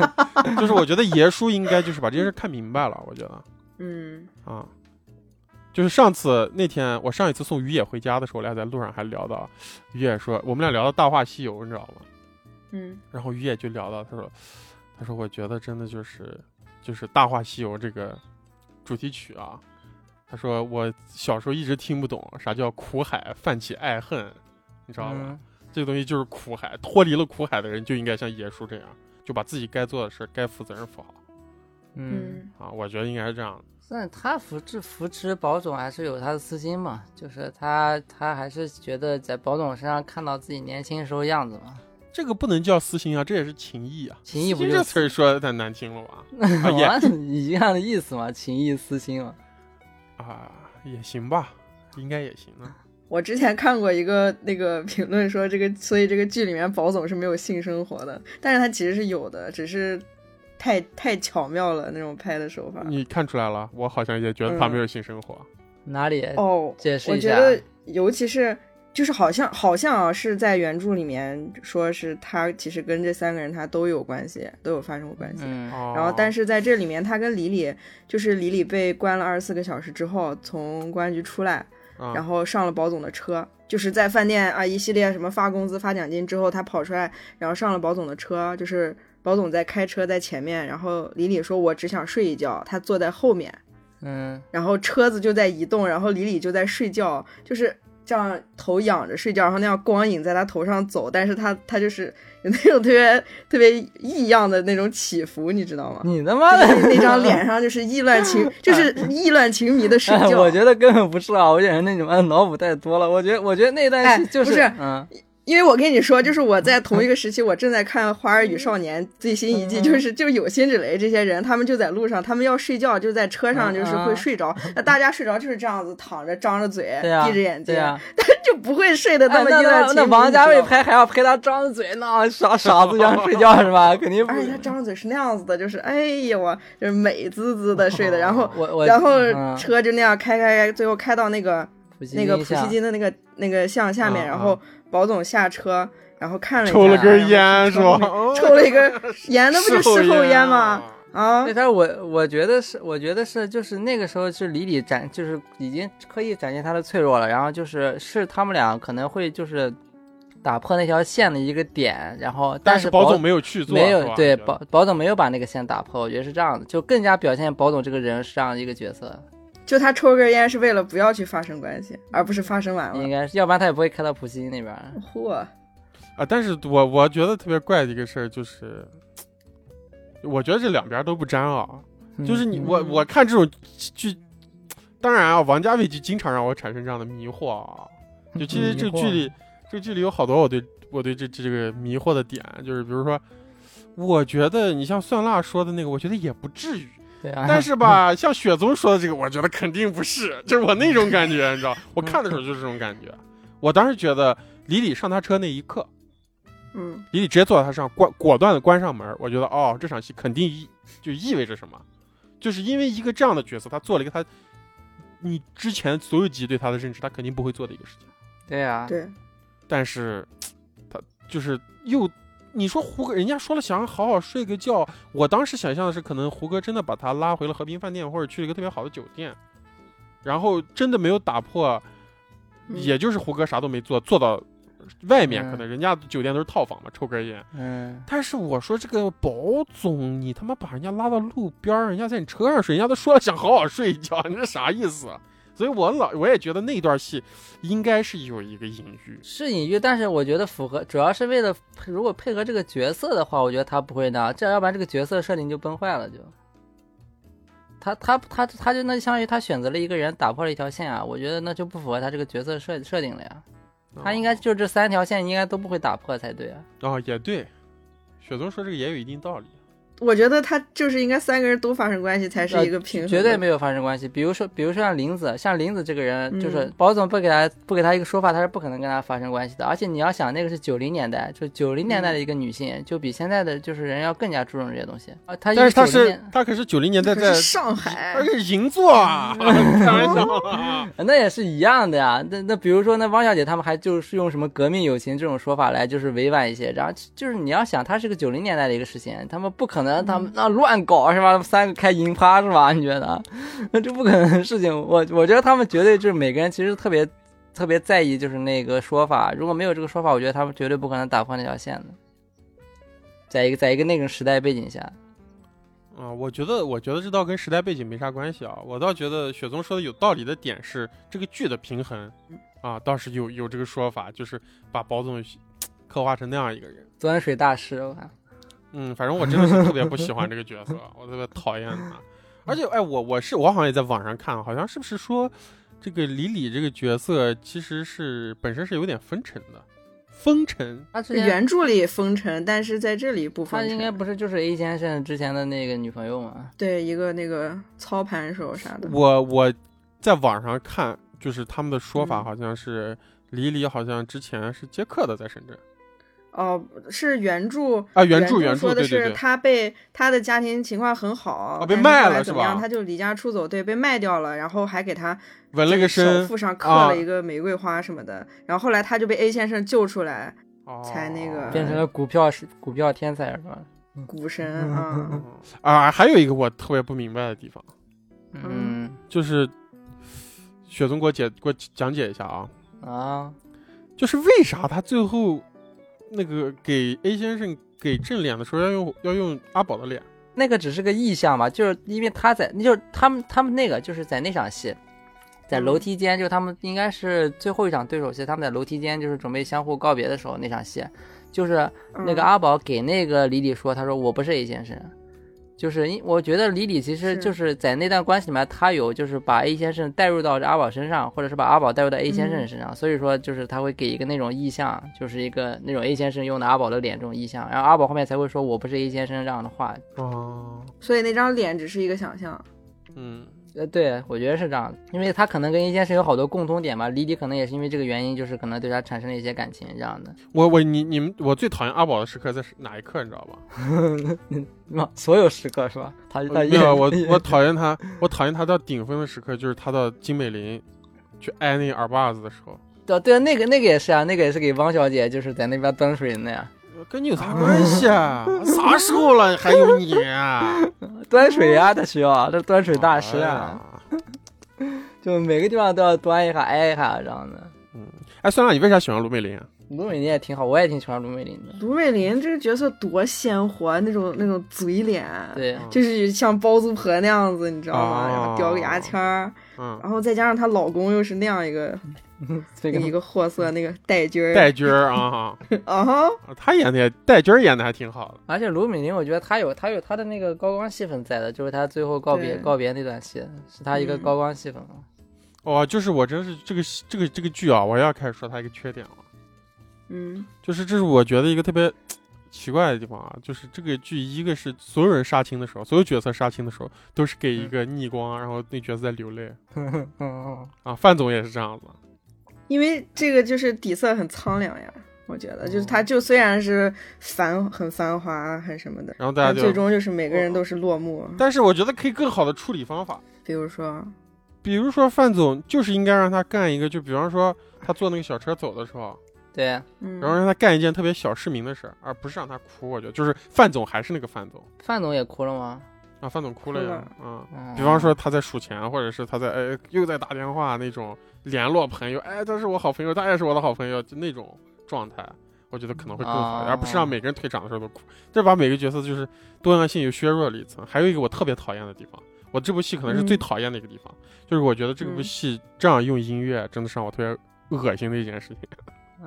Speaker 1: 就是我觉得爷叔应该就是把这件事看明白了，我觉得
Speaker 3: 嗯。
Speaker 1: 啊，就是上次那天我上一次送于野回家的时候，我俩在路上还聊到，于野说我们俩聊到《大话西游》，你知道吗？
Speaker 3: 嗯。
Speaker 1: 然后于野就聊到，他说，他说我觉得真的就是就是《大话西游》这个主题曲啊，他说我小时候一直听不懂啥叫苦海泛起爱恨，你知道吗？
Speaker 2: 嗯
Speaker 1: 这个东西就是苦海，脱离了苦海的人就应该像野叔这样，就把自己该做的事、该负责任负好
Speaker 2: 嗯，
Speaker 3: 嗯
Speaker 1: 啊。我觉得应该是这样的。
Speaker 2: 但他扶持扶持宝总还是有他的私心嘛，就是他他还是觉得在宝总身上看到自己年轻时候样子嘛。
Speaker 1: 这个不能叫私心啊，这也是情谊啊。
Speaker 2: 情谊不就
Speaker 1: 私心这词儿说的太难听了吧？啊也
Speaker 2: 一样的意思嘛，情谊私心嘛。
Speaker 1: 啊，也行吧，应该也行啊。
Speaker 3: 我之前看过一个那个评论说这个，所以这个剧里面宝总是没有性生活的，但是他其实是有的，只是太太巧妙了那种拍的手法。
Speaker 1: 你看出来了，我好像也觉得他没有性生活。
Speaker 2: 哪里？
Speaker 3: 哦，
Speaker 2: 解释一下。
Speaker 3: 我觉得尤其是就是好像好像啊是在原著里面说是他其实跟这三个人他都有关系，都有发生过关系。然后，但是在这里面，他跟李李就是李李被关了二十四个小时之后，从公安局出来，
Speaker 1: 啊
Speaker 3: 然后上了保总的车，就是在饭店啊一系列什么发工资、发奖金之后，他跑出来，然后上了保总的车，就是保总在开车在前面，然后李李说：“我只想睡一觉。”他坐在后面，
Speaker 2: 嗯
Speaker 3: 然后车子就在移动，然后李李就在睡觉，就是这样头仰着睡觉，然后那样光影在他头上走，但是他他就是有那种特别特别异样的那种起伏，你知道吗？
Speaker 2: 你他妈的
Speaker 3: 那张脸上就是意乱情，就是意乱情迷的睡觉。
Speaker 2: 我觉得根本不是啊，我觉得那种嗯脑补太多了。我觉得我觉得那段戏就是、
Speaker 3: 因为我跟你说，就是我在同一个时期，我正在看《花儿与少年》最新一季，
Speaker 2: 嗯
Speaker 3: 就是就有辛芷蕾这些人，他们就在路上，他们要睡觉，就在车上，
Speaker 2: 嗯
Speaker 3: 就是会睡着。那大家睡着就是这样子躺着，张着嘴，闭着眼睛，
Speaker 2: 对呀、
Speaker 3: 就不会睡得那么意乱情迷。
Speaker 2: 那那王家卫拍还要陪他张着嘴，呢傻傻子一样睡觉 是吧？肯定
Speaker 3: 而。且他张着嘴是那样子的，就是哎呀我就是美滋滋的睡的，然后然后
Speaker 2: 嗯
Speaker 3: 车就那样开开开，最后开到那个那个普希
Speaker 2: 金
Speaker 3: 的那个那个像下面，
Speaker 1: 嗯
Speaker 3: 然后保总下车，然后看了一下
Speaker 1: 抽了根烟是吧？
Speaker 3: 抽了一根烟，那不就事后烟吗？啊
Speaker 2: 对，，但是我我觉得是，我觉得是，就是那个时候是李李展，就是已经刻意展现他的脆弱了，然后就是是他们俩可能会就是打破那条线的一个点，然后是
Speaker 1: 但保总没有去做，
Speaker 2: 没有对保保总没有把那个线打破，我觉得是这样的，就更加表现保总这个人是这样的一个角色，
Speaker 3: 就他抽根烟是为了不要去发生关系，而不是发生完了。
Speaker 2: 应该是，要不然他也不会开到普希那边。
Speaker 3: 嚯，
Speaker 1: 啊，但是我我觉得特别怪的一个事儿就是，我觉得这两边都不沾啊。就是你我
Speaker 3: 嗯
Speaker 1: 我看这种剧，当然啊，王家卫就经常让我产生这样的迷惑啊。就其实这个剧里，这个剧里有好多我对我对这这个迷惑的点，就是比如说，我觉得你像蒜辣说的那个，我觉得也不至于。
Speaker 2: 对啊，
Speaker 1: 但是吧，像雪宗说的这个，我觉得肯定不是，就是我那种感觉，你知道？我看的时候就是这种感觉。我当时觉得李李上他车那一刻，
Speaker 3: 嗯，
Speaker 1: 李李直接坐在他上，关果断的关上门。我觉得哦，这场戏肯定意就意味着什么，就是因为一个这样的角色，他做了一个他你之前所有集对他的认知，他肯定不会做的一个事情。
Speaker 2: 对啊，
Speaker 3: 对，
Speaker 1: 但是他就是又。你说胡歌，人家说了想好好睡个觉，我当时想象的是，可能胡歌真的把他拉回了和平饭店，或者去了一个特别好的酒店，然后真的没有打破，
Speaker 3: 嗯
Speaker 1: 也就是胡歌啥都没做，做到外面，
Speaker 2: 嗯
Speaker 1: 可能人家酒店都是套房嘛，抽根烟。
Speaker 2: 嗯，
Speaker 1: 但是我说这个保总，你他妈把人家拉到路边儿，人家在你车上睡，人家都说了想好好睡一觉，你这啥意思？所以我老我也觉得那段戏应该是有一个隐喻。
Speaker 2: 是隐喻，但是我觉得符合，主要是为了配如果配合这个角色的话，我觉得他不会那样，这样要不然这个角色设定就崩坏了就。他他他他就那相当于他选择了一个人打破了一条线啊，我觉得那就不符合他这个角色设设定了呀。他应该就这三条线应该都不会打破才对啊。
Speaker 1: 哦，也对，雪宗说这个也有一定道理。
Speaker 3: 我觉得他就是应该三个人都发生关系才是一个平衡的，
Speaker 2: 绝对没有发生关系。比如说，比如说像林子，像林子这个人，就是
Speaker 3: 嗯
Speaker 2: 保总不给他不给他一个说法，他是不可能跟他发生关系的。而且你要想，那个是九零年代，就九零年代的一个女性，就比现在的就是人要更加注重这些东西啊。他
Speaker 1: 但是他是
Speaker 2: 年
Speaker 1: 他可是九零年代在，
Speaker 3: 上海
Speaker 1: 而且银座啊，开玩笑啊。
Speaker 2: 那也是一样的呀。那那比如说，那汪小姐他们还就是用什么革命友情这种说法来就是委婉一些，然后就是你要想，他是个九零年代的一个事情，他们不可能他们那乱搞是吧？三个开银趴是吧？你觉得？那这不可能的事情。我我觉得他们绝对就是每个人其实特别特别在意就是那个说法。如果没有这个说法，我觉得他们绝对不可能打破那条线的。在一个在一个那个时代背景下，
Speaker 1: 啊、我觉得，我觉得这倒跟时代背景没啥关系啊。我倒觉得雪宗说的有道理的点是，这个剧的平衡啊，倒是有有这个说法，就是把宝总 刻画成那样一个人。
Speaker 2: 端水大师，我看。
Speaker 1: 嗯，反正我真的是特别不喜欢这个角色，我特别讨厌他。而且，哎，我我是我好像也在网上看，好像是不是说这个李李这个角色其实是本身是有点风尘的，风尘
Speaker 2: 他之前
Speaker 3: 原著里风尘，但是在这里不风尘。
Speaker 2: 他应该不是就是 A 先生之前的那个女朋友吗？
Speaker 3: 对一个那个操盘手啥的。
Speaker 1: 我我在网上看，就是他们的说法
Speaker 3: 嗯
Speaker 1: 好像是李李好像之前是接客的，在深圳
Speaker 3: 哦，是原著
Speaker 1: 啊，原
Speaker 3: 著
Speaker 1: 著原著
Speaker 3: 说的是他被他的家庭情况很好，
Speaker 1: 啊被卖了是
Speaker 3: 怎么样？
Speaker 1: 吧
Speaker 3: 他就离家出走，对，被卖掉了，然后还给他
Speaker 1: 纹了个
Speaker 3: 手
Speaker 1: 身，
Speaker 3: 腹上刻
Speaker 1: 啊
Speaker 3: 了一个玫瑰花什么的。然后后来他就被 A 先生救出来，
Speaker 1: 哦
Speaker 3: 才那个
Speaker 2: 变成了股票是股票天才是吧？
Speaker 3: 股神啊，
Speaker 1: 嗯啊，还有一个我特别不明白的地方，
Speaker 2: 嗯
Speaker 1: 就是雪松给我解给我讲解一下啊，
Speaker 2: 啊，
Speaker 1: 就是为啥他最后那个给 A 先生给正脸的时候要用要用阿宝的脸？
Speaker 2: 那个只是个意象嘛，就是因为他在，就是他们他们那个就是在那场戏，在楼梯间，就是他们应该是最后一场对手戏，他们在楼梯间就是准备相互告别的时候那场戏，就是那个
Speaker 3: 嗯。
Speaker 2: 阿宝给那个李李说，他说我不是 A 先生，就是因我觉得李李其实就是在那段关系里面，他有就是把 A 先生带入到这阿宝身上，或者是把阿宝带入到 A 先生
Speaker 3: 嗯。
Speaker 2: 身上，所以说就是他会给一个那种意象，就是一个那种 A 先生用的阿宝的脸这种意象，然后阿宝后面才会说我不是 A 先生这样的话，
Speaker 1: 哦，
Speaker 3: 所以那张脸只是一个想象。
Speaker 1: 嗯，
Speaker 2: 呃，对，我觉得是这样的，因为他可能跟 A 先生有好多共通点吧，李迪可能也是因为这个原因，就是可能对他产生了一些感情这样的。
Speaker 1: 我我你你们我最讨厌阿宝的时刻在哪一刻，你知道吧？
Speaker 2: 那所有时刻是吧？他他
Speaker 1: 没有，我我讨厌他，我讨厌他到顶峰的时刻，就是他到金美玲去挨那耳巴子的时候，
Speaker 2: 对对，那个那个也是啊，那个也是给汪小姐就是在那边端水的呀，
Speaker 1: 跟你有啥关系啊？啥时候了还有你啊？
Speaker 2: 端水呀、他需要，这端水大师
Speaker 1: 哎
Speaker 2: 啊，
Speaker 1: 呀！
Speaker 2: 就每个地方都要端一下挨一下这样的。
Speaker 1: 哎，算了，你为啥喜欢卢美玲啊？
Speaker 2: 卢美玲也挺好，我也挺喜欢卢美玲的。
Speaker 3: 卢美玲这个角色多鲜活，那种那种嘴脸，
Speaker 2: 对，
Speaker 3: 就是像包租婆那样子，你知道吗？
Speaker 1: 哦
Speaker 3: 然后叼个牙签儿，
Speaker 1: 嗯，
Speaker 3: 然后再加上她老公又是那样一个
Speaker 2: 这个
Speaker 3: 一个货色，那个戴军儿，
Speaker 1: 戴军儿啊，
Speaker 3: 啊哈，
Speaker 1: 他演的也戴军儿演的还挺好的。
Speaker 2: 而且卢敏玲，我觉得他有他有他的那个高光戏份在的，就是他最后告别告别那段戏，是他一个
Speaker 3: 嗯。
Speaker 2: 高光戏份。
Speaker 1: 哦，就是我真是这个这个这个剧啊，我要开始说它一个缺点了，
Speaker 3: 嗯。
Speaker 1: 就是这是我觉得一个特别奇怪的地方啊，就是这个剧一个是所有人杀青的时候，所有角色杀青的时候都是给一个逆光，然后那角色在流泪
Speaker 2: 嗯嗯
Speaker 1: 啊，范总也是这样子。
Speaker 3: 因为这个就是底色很苍凉呀，我觉得就是他就虽然是繁很繁华很什么的，
Speaker 1: 然后大家
Speaker 3: 最终就是每个人都是落幕。
Speaker 1: 但是我觉得可以更好的处理方法，
Speaker 3: 比如说，
Speaker 1: 比如说范总就是应该让他干一个，就比方说他坐那个小车走的时候，
Speaker 2: 对，
Speaker 3: 嗯，
Speaker 1: 然后让他干一件特别小市民的事儿，而不是让他哭。我觉得就是范总还是那个范总
Speaker 2: 范总也哭了吗？
Speaker 1: 啊，范总哭了呀啊。
Speaker 2: 嗯
Speaker 1: 比方说他在数钱，或者是他在哎又在打电话那种联络朋友，哎，他是我好朋友，他也是我的好朋友，就那种状态，我觉得可能会更好，
Speaker 2: 啊
Speaker 1: 而不是让每个人退场的时候都哭，这把每个角色就是多样性又削弱了一层。还有一个我特别讨厌的地方，我这部戏可能是最
Speaker 3: 嗯
Speaker 1: 讨厌的一个地方，就是我觉得这部
Speaker 3: 嗯
Speaker 1: 戏这样用音乐真的是让我特别恶心的一件事情。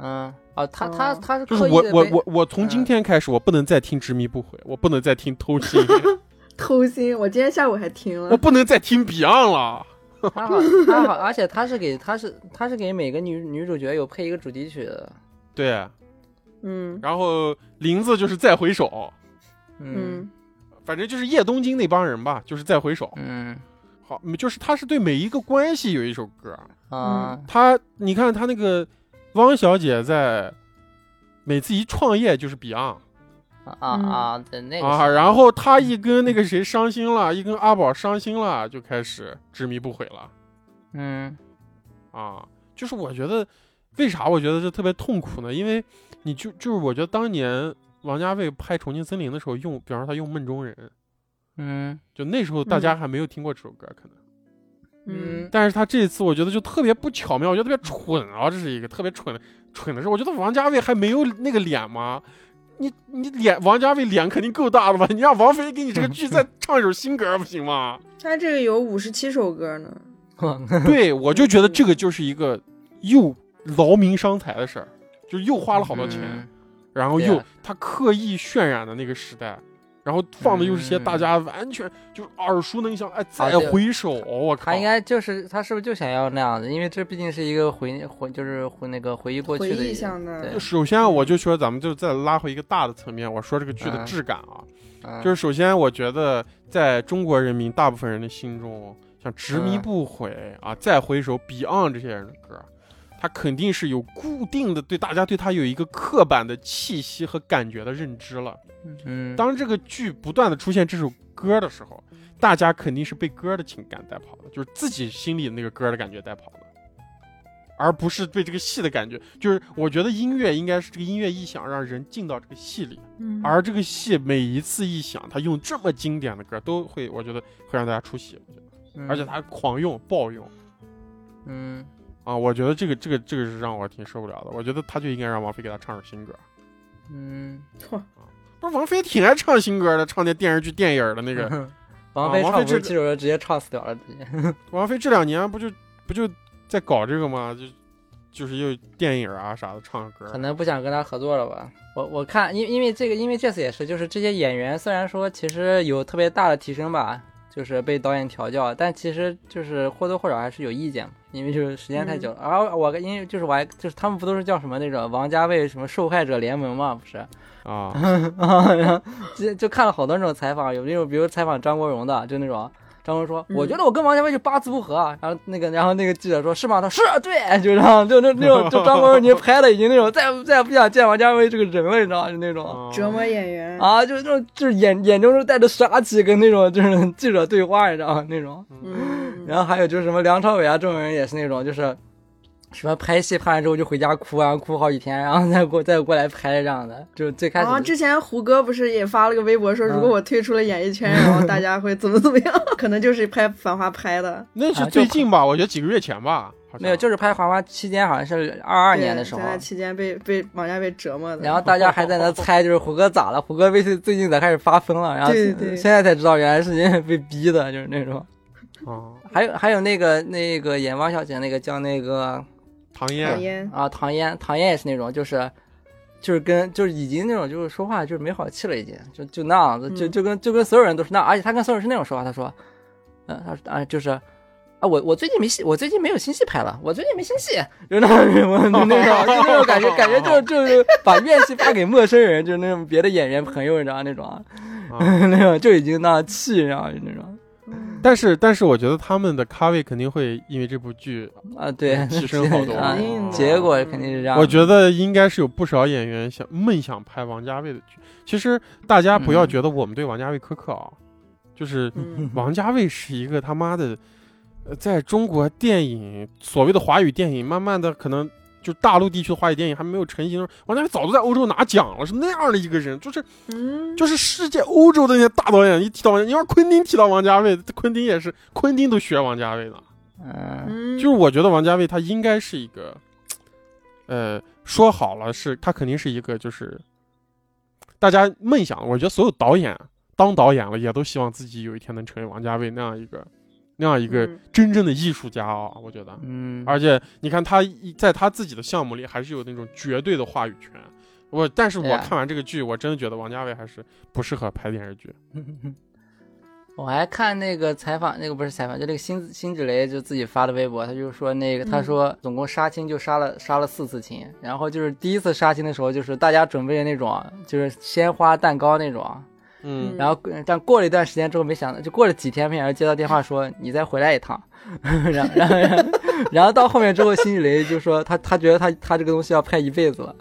Speaker 2: 嗯，啊，他他
Speaker 3: 哦
Speaker 2: 他是
Speaker 1: 就是我我我我从今
Speaker 2: 嗯
Speaker 1: 天开始，我不能再听执迷不悔，我不能再听偷心，
Speaker 3: 偷心，我今天下午还听了
Speaker 1: 我，不能再听 Beyond 了。
Speaker 2: 他好他好，而且他是给他是他是给每个女女主角有配一个主题曲的。
Speaker 1: 对，
Speaker 3: 嗯
Speaker 1: 然后林子就是再回首，
Speaker 2: 嗯
Speaker 3: 嗯
Speaker 1: 反正就是叶东京那帮人吧，就是再回首。
Speaker 2: 嗯
Speaker 1: 好，就是他是对每一个关系有一首歌。
Speaker 2: 啊
Speaker 1: 他，你看他那个汪小姐在每次一创业就是 Beyond
Speaker 2: 啊啊！对那个
Speaker 1: 啊，然后他一跟那个谁伤心了，一跟阿宝伤心了，就开始执迷不悔了
Speaker 2: 嗯
Speaker 1: 啊。就是我觉得为啥我觉得这特别痛苦呢？因为你就就是我觉得当年王家卫拍《重庆森林》的时候用，比方说他用《梦中人》，
Speaker 2: 嗯
Speaker 1: 就那时候大家还没有听过这首歌，可能。
Speaker 3: 嗯，
Speaker 1: 但是他这次我觉得就特别不巧妙，我觉得特别蠢啊，这是一个特别蠢的蠢的事。我觉得王家卫还没有那个脸吗？你你脸王家卫脸肯定够大的吧？你让王菲给你这个剧再 唱一首新歌不行吗？
Speaker 3: 他这个有五十七首歌呢。
Speaker 1: 对，我就觉得这个就是一个又劳民伤财的事儿，就又花了好多钱，
Speaker 2: 嗯
Speaker 1: 然后又他刻意渲染的那个时代，然后放的又是些
Speaker 2: 嗯。
Speaker 1: 大家完全就是耳熟能详，哎，再
Speaker 2: 对。
Speaker 1: 回首，我靠，
Speaker 2: 他应该就是他是不是就想要那样子？因为这毕竟是一个回回就是回那个回忆过
Speaker 3: 回忆
Speaker 2: 去的
Speaker 1: 首先啊我就说咱们就再拉回一个大的层面，我说这个剧的
Speaker 2: 嗯。
Speaker 1: 质感啊，
Speaker 2: 嗯。
Speaker 1: 就是首先我觉得在中国人民大部分人的心中，像执迷
Speaker 2: 嗯。
Speaker 1: 不悔啊，再回首 Beyond 这些人的歌，他肯定是有固定的对大家对他有一个刻板的气息和感觉的认知了。
Speaker 2: 嗯，
Speaker 1: 当这个剧不断的出现这首歌的时候，大家肯定是被歌的情感带跑的，就是自己心里那个歌的感觉带跑的，而不是被这个戏的感觉。就是我觉得音乐应该是这个音乐一响，让人进到这个戏里，
Speaker 3: 嗯。
Speaker 1: 而这个戏每一次一响，他用这么经典的歌，都会我觉得会让大家出戏，我觉得。
Speaker 2: 嗯。
Speaker 1: 而且他狂用暴用。
Speaker 2: 嗯
Speaker 1: 啊，我觉得这个这个这个是让我挺受不了的。我觉得他就应该让王菲给他唱首新歌。
Speaker 2: 嗯，
Speaker 3: 嚯
Speaker 1: 不是王菲挺爱唱新歌的，唱那电视剧、电影的那个。
Speaker 2: 王菲唱
Speaker 1: 这
Speaker 2: 五十七首歌直接唱死掉了，直接。
Speaker 1: 王菲这两年不就不就在搞这个吗？就就是又电影啊啥的唱歌
Speaker 2: 可。能不想跟他合作了吧？我我看，因因为这个，因为这次也是，就是这些演员虽然说其实有特别大的提升吧，就是被导演调教，但其实就是或多或少还是有意见嘛，因为就是时间太久了。然后我因为就是我还就是他们不都是叫什么那种王家卫什么受害者联盟嘛，不是？
Speaker 1: 啊，
Speaker 2: 啊，然后就就看了好多那种采访，有那种比如采访张国荣的，就那种张国荣说，
Speaker 3: 嗯
Speaker 2: 我觉得我跟王家卫就八字不合啊。然后那个，然后那个记者说，是吗？他说是对，就这样，就那那种，就张国荣已经拍的已经那种，再再也不想见王家卫这个人了，你知道吗？就那种。
Speaker 1: 啊
Speaker 3: 折磨演员。
Speaker 2: 啊，就是那种，就是眼眼中是带着杀气，跟那种就是记者对话，你知道吗？那种。
Speaker 3: 嗯，
Speaker 2: 然后还有就是什么梁朝伟啊这种人也是那种，就是什么拍戏拍完之后就回家哭啊，哭好几天，然后再过再过来拍这样的。就最开始
Speaker 3: 然后之前胡歌不是也发了个微博说，
Speaker 2: 嗯
Speaker 3: 如果我退出了演艺圈，然后大家会怎么怎么样？可能就是拍《繁花》拍的。
Speaker 1: 那是最近吧？我觉得几个月前吧，好像
Speaker 2: 没有，就是拍《繁花》期间，好像是二二年的时候
Speaker 3: 对，在那期间被被王家被折磨的。
Speaker 2: 然后大家还在那猜，就是胡歌咋了？胡歌最最近咋开始发疯了？然后
Speaker 3: 对对
Speaker 2: 现在才知道原来是因为被逼的，就是那种。
Speaker 1: 啊，
Speaker 2: 还有还有那个那个演汪小姐那个叫那个
Speaker 3: 唐
Speaker 1: 唐嫣
Speaker 3: 嫣，
Speaker 2: 啊唐嫣，唐嫣也是那种，就是就是跟就是已经那种就是说话就是没好气了，已经就就那样子，就
Speaker 3: 嗯
Speaker 2: 就跟就跟所有人都是那，而且他跟所有人是那种说话，他说，嗯，他说啊就是。啊，我我最近没戏，我最近没有新戏拍了，我最近没新戏，就那种 我就那种，就那种感觉，感觉就就是把怨气发给陌生人，就是那种别的演员朋友，你知道那种，
Speaker 1: 啊。
Speaker 2: 那种就已经那气，然后就那种
Speaker 1: 但是但是我觉得他们的咖位肯定会因为这部剧，
Speaker 2: 啊，对，
Speaker 1: 提升好多
Speaker 2: 啊结果肯定是这样。
Speaker 1: 我觉得应该是有不少演员想梦想拍王家卫的剧。其实大家不要
Speaker 2: 嗯
Speaker 1: 觉得我们对王家卫苛刻啊，就是
Speaker 3: 嗯，
Speaker 1: 王家卫是一个他妈的，呃，在中国电影所谓的华语电影，慢慢的可能就大陆地区的华语电影还没有成型，王家卫早都在欧洲拿奖了，是那样的一个人，就是
Speaker 3: 嗯，
Speaker 1: 就是世界欧洲的那些大导演一提到王家，你要昆汀提到王家卫，昆汀也是，昆汀都学王家卫的。
Speaker 2: 嗯
Speaker 3: 嗯，
Speaker 1: 就是我觉得王家卫他应该是一个，呃，说好了是他肯定是一个就是大家梦想，我觉得所有导演当导演了也都希望自己有一天能成为王家卫那样一个那样一个
Speaker 3: 嗯
Speaker 1: 真正的艺术家啊，我觉得。
Speaker 2: 嗯，
Speaker 1: 而且你看他一在他自己的项目里还是有那种绝对的话语权。我但是我看完这个剧，我真的觉得王家卫还是不适合拍电视剧。
Speaker 2: 我还看那个采访，那个不是采访，就那个辛辛芷蕾就自己发的微博，他就说那个他
Speaker 3: 嗯
Speaker 2: 说总共杀青就杀了杀了四次青，然后就是第一次杀青的时候，就是大家准备的那种就是鲜花蛋糕那种，
Speaker 1: 嗯
Speaker 2: 然后但过了一段时间之后，没想到就过了几天，没想到接到电话说你再回来一趟，然后然后然后 然后到后面之后，辛芷蕾就说他他觉得他他这个东西要拍一辈子了。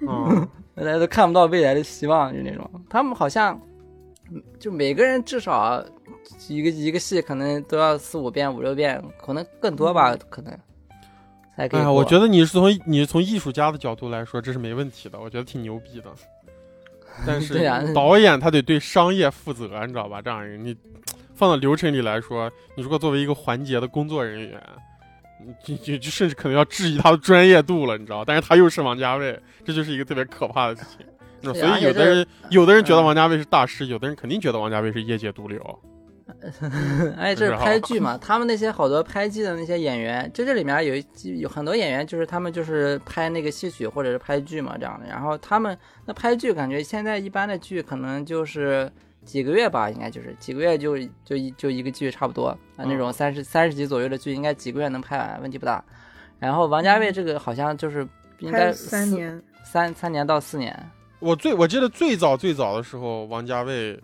Speaker 1: 嗯
Speaker 2: 大家都看不到未来的希望，就那种。他们好像，嗯就每个人至少一个一个戏可能都要四五遍、五六遍，可能更多吧，可能才可以
Speaker 1: 哎呀，我觉得你是从你是从艺术家的角度来说，这是没问题的，我觉得挺牛逼的。但是导演他得对商业负责，你知道吧？这样人你放到流程里来说，你如果作为一个环节的工作人员，你就就就甚至可能要质疑他的专业度了，你知道？但是他又是王家卫，这就是一个特别可怕的事情。所以有的人有的人觉得
Speaker 2: 嗯
Speaker 1: 王家卫是大师，有的人肯定觉得王家卫是业界毒瘤。
Speaker 2: 哎，这是拍剧嘛？他们那些好多拍剧的那些演员，就这里面有一有很多演员，就是他们就是拍那个戏曲或者是拍剧嘛这样的。然后他们那拍剧，感觉现在一般的剧可能就是几个月吧，应该就是几个月就就一就一个剧差不多啊，那种三十三十集左右的剧，应该几个月能拍完，问题不大。然后王家卫这个好像就是应该
Speaker 3: 三年，
Speaker 2: 三三年到四年，
Speaker 1: 我最我记得最早最早的时候，王家卫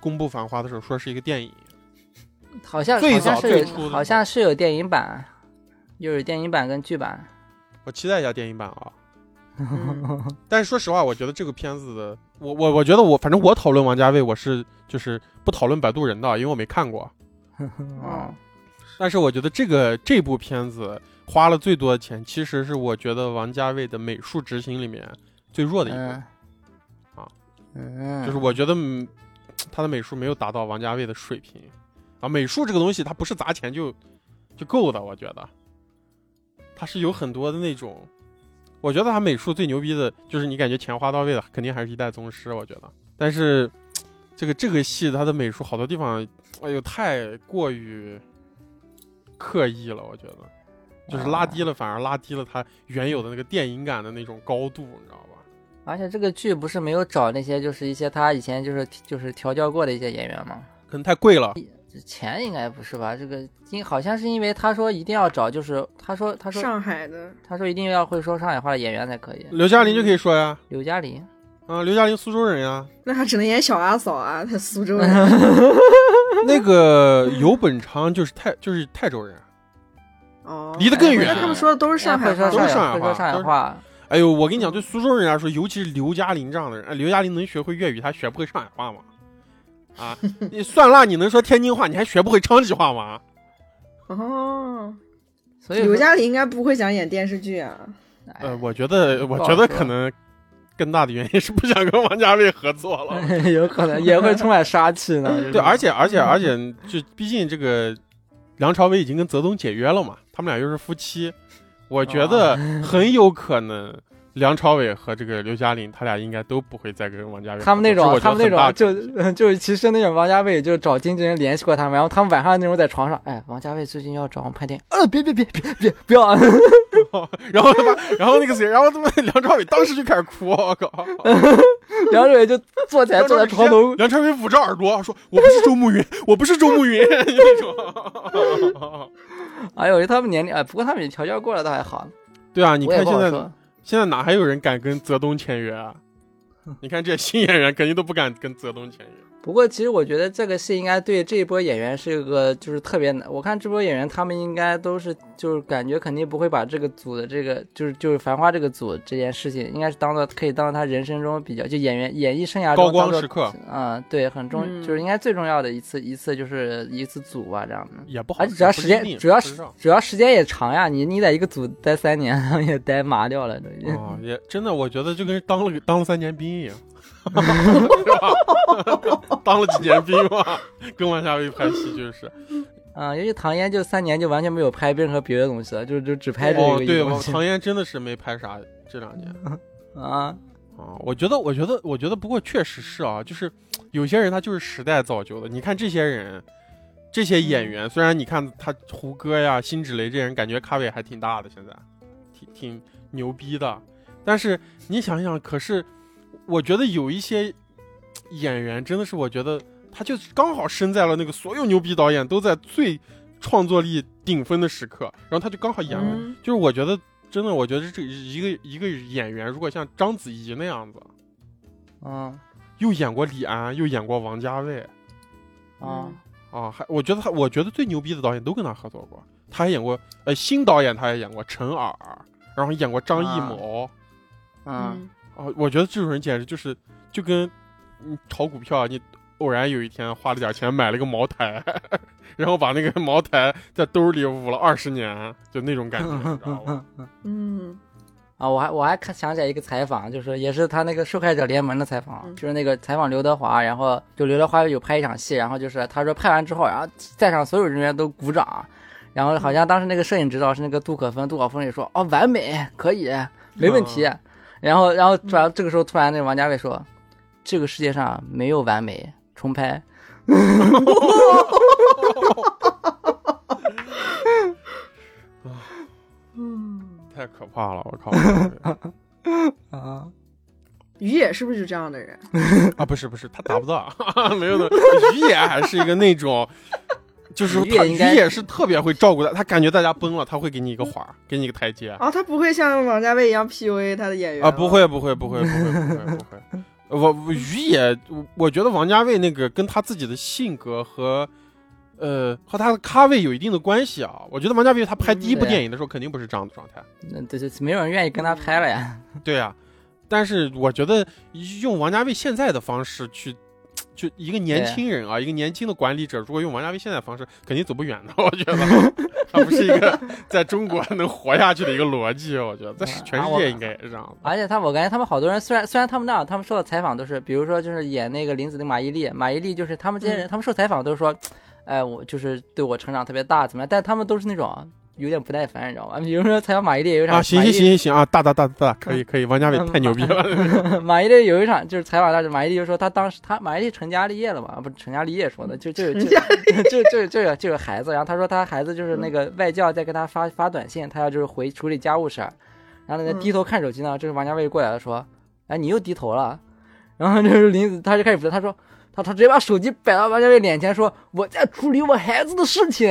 Speaker 1: 公布《繁花》的时候说是一个电影，
Speaker 2: 好像
Speaker 1: 最早最初
Speaker 2: 好像是有电影版，又有电影版跟剧版。
Speaker 1: 我期待一下电影版啊。
Speaker 3: 嗯
Speaker 1: 但是说实话，我觉得这个片子的，我我我觉得我反正我讨论王家卫，我是就是不讨论摆渡人的，因为我没看过。
Speaker 2: 嗯，
Speaker 1: 但是我觉得这个这部片子花了最多的钱，其实是我觉得王家卫的美术执行里面最弱的一
Speaker 2: 嗯
Speaker 1: 个，啊，
Speaker 2: 嗯，
Speaker 1: 就是我觉得嗯 他的美术没有达到王家卫的水平啊。美术这个东西，它不是砸钱就就够的，我觉得，它是有很多的那种。我觉得他美术最牛逼的就是你感觉钱花到位了，肯定还是一代宗师。我觉得，但是 这个这个戏它的美术好多地方，哎呦太过于刻意了，我觉得就是拉低了，反而拉低了它原有的那个电影感的那种高度，你知道吧？
Speaker 2: 而且这个剧不是没有找那些就是一些他以前就是就是调教过的一些演员吗？
Speaker 1: 可能太贵了。
Speaker 2: 钱应该不是吧？这个因好像是因为他说一定要找，就是他说他说
Speaker 3: 上海的，
Speaker 2: 他说一定要会说上海话的演员才可以。
Speaker 1: 刘嘉玲就可以说呀，
Speaker 2: 刘嘉玲，
Speaker 1: 啊，刘嘉玲苏州人呀。
Speaker 3: 那他只能演小阿嫂啊，他苏州人。
Speaker 1: 那个游本昌就是泰就是泰州人。
Speaker 3: 哦，
Speaker 1: 离得更远
Speaker 3: 那他们说的都是上海话
Speaker 2: 会说
Speaker 1: 都是
Speaker 2: 上会说
Speaker 1: 上海话都是
Speaker 2: 上海话。
Speaker 1: 哎呦，我跟你讲，对苏州人来说，尤其是刘嘉玲这样的人，哎，刘嘉玲能学会粤语，她学不会上海话吗？啊，你算辣，你能说天津话，你还学不会昌吉话吗？
Speaker 3: 哦，
Speaker 2: 所以
Speaker 3: 刘嘉玲应该不会想演电视剧啊。
Speaker 2: 哎
Speaker 1: 呃，我觉得，我觉得可能更大的原因是不想跟王家卫合作了。
Speaker 2: 有可能也会充满杀气呢。
Speaker 1: 对，而且而且而且，就毕竟这个梁朝伟已经跟泽东解约了嘛，他们俩又是夫妻，我觉得很有可能梁朝伟和这个刘嘉玲，他俩应该都不会再跟王家卫。
Speaker 2: 他们那种，他们那种就 就是其实那种王家卫就找经纪人联系过他们，然后他们晚上那种在床上，哎，王家卫最近要找我们拍电影，呃，别别别别别不要，
Speaker 1: 然后他妈，然后那个谁，然后他妈梁朝伟当时就开始哭，我靠！
Speaker 2: 梁朝伟就坐起来坐在床头，
Speaker 1: 梁朝伟捂着耳朵说：“我不是周慕云，我不是周慕云。”那种。
Speaker 2: 哎呦，他们年龄，哎，不过他们也调教过了，倒还好。
Speaker 1: 对啊，你看现在现在哪还有人敢跟泽东签约啊？你看这些新演员肯定都不敢跟泽东签约。
Speaker 2: 不过其实我觉得这个戏应该对这一波演员是一个就是特别难。我看这波演员他们应该都是就是感觉肯定不会把这个组的这个就是就是《繁花》这个组这件事情，应该是当做可以当做他人生中比较就演员演艺生涯中
Speaker 1: 高光
Speaker 2: 当
Speaker 1: 时刻
Speaker 2: 嗯，对，很重，
Speaker 3: 嗯
Speaker 2: 就是应该最重要的一次一次就是一次组吧，这样的。
Speaker 1: 也不好，
Speaker 2: 而且主要时间主要主要时间也长呀，你你在一个组待三年，也待麻掉了，都已经。
Speaker 1: 哦，也真的，我觉得就跟当了当了三年兵一样？当了几年兵嘛，跟王家卫拍戏就是。
Speaker 2: 啊、尤其唐嫣就三年就完全没有拍任何别的东西了，就就只拍这个，一
Speaker 1: 哦对，唐嫣真的是没拍啥这两年。
Speaker 2: 啊。
Speaker 1: 啊，我觉得，我觉得，我觉得，不过确实是啊，就是有些人他就是时代造就的。你看这些人，这些演员，虽然你看他胡歌呀、辛芷蕾这些人，感觉咖位还挺大的，现在挺挺牛逼的。但是你想想，可是我觉得有一些演员真的是，我觉得他就刚好生在了那个所有牛逼导演都在最创作力顶峰的时刻，然后他就刚好演了。
Speaker 3: 嗯。
Speaker 1: 就是我觉得真的，我觉得这一个一个演员，如果像章子怡那样子，
Speaker 2: 嗯
Speaker 1: 又演过李安，又演过王家卫
Speaker 2: 啊
Speaker 1: 啊，还我觉得他，我觉得最牛逼的导演都跟他合作过，他还演过，呃，新导演他也演过陈耳，然后演过张艺谋。
Speaker 2: 嗯
Speaker 1: 啊我觉得这种人简直就是就跟你炒股票，你偶然有一天花了点钱买了个茅台，然后把那个茅台在兜里捂了二十年，就那种感觉，你知道吗？
Speaker 3: 嗯，
Speaker 2: 啊，我还我还看想起来一个采访，就是也是他那个受害者联盟的采访，
Speaker 3: 嗯
Speaker 2: 就是那个采访刘德华，然后就刘德华有拍一场戏，然后就是他说拍完之后，然后在场所有人员都鼓掌，然后好像当时那个摄影指导是那个杜可风，杜可风也说哦完美，可以，没问题，然后然后突然这个时候突然那个王家卫说，这个世界上没有完美，重拍，
Speaker 1: 太可怕了，我靠！
Speaker 2: 啊，
Speaker 3: 于野是不是就这样的人？
Speaker 1: 啊，不是不是，他达不到，没有的。于野还是一个那种，就是他于
Speaker 2: 于野应该
Speaker 1: 野是特别会照顾他，他感觉大家崩了，他会给你一个环儿，给你一个台阶。
Speaker 3: 啊，他不会像王家卫一样 PUA 他的演员
Speaker 1: 啊，不会不会不会不会不会不会。我我于也，我我觉得王家卫那个跟他自己的性格和，呃，和他的咖位有一定的关系啊。我觉得王家卫他拍第一部电影的时候肯定不是这样的状态。
Speaker 2: 那这这没有人愿意跟他拍了呀，
Speaker 1: 对呀、但是我觉得用王家卫现在的方式去，就一个年轻人啊，一个年轻的管理者，如果用王家卫现在的方式，肯定走不远的。我觉得 他不是一个在中国能活下去的一个逻辑。我觉得在全世界应该也是这样的。
Speaker 2: 而且他，我感觉他们好多人，虽然虽然他们那样，他们受的采访都是，比如说就是演那个林子的马伊琍，马伊琍就是他们这些人，他们受采访都是说，哎，我就是对我成长特别大，怎么样？但他们都是那种有点不耐烦，你知道吗？比如说采访马伊琍有一场，
Speaker 1: 啊，行行行行行啊，大大大大大，可以 可以，王家卫太牛逼了。
Speaker 2: 行，马伊琍有一场就是采访他，马伊琍就说他当时他马伊琍成家立业了嘛，不是成家立业说的，就就有就就就就有就有孩子，然后他说他孩子就是那个外教在给他发发短信，他要就是回处理家务事儿，然后那个
Speaker 3: 嗯
Speaker 2: 低头看手机呢，这是王家卫过来了说，哎你又低头了，然后就是林子他就开始不他说。他他直接把手机摆到王家卫脸前，说：“我在处理我孩子的事情。”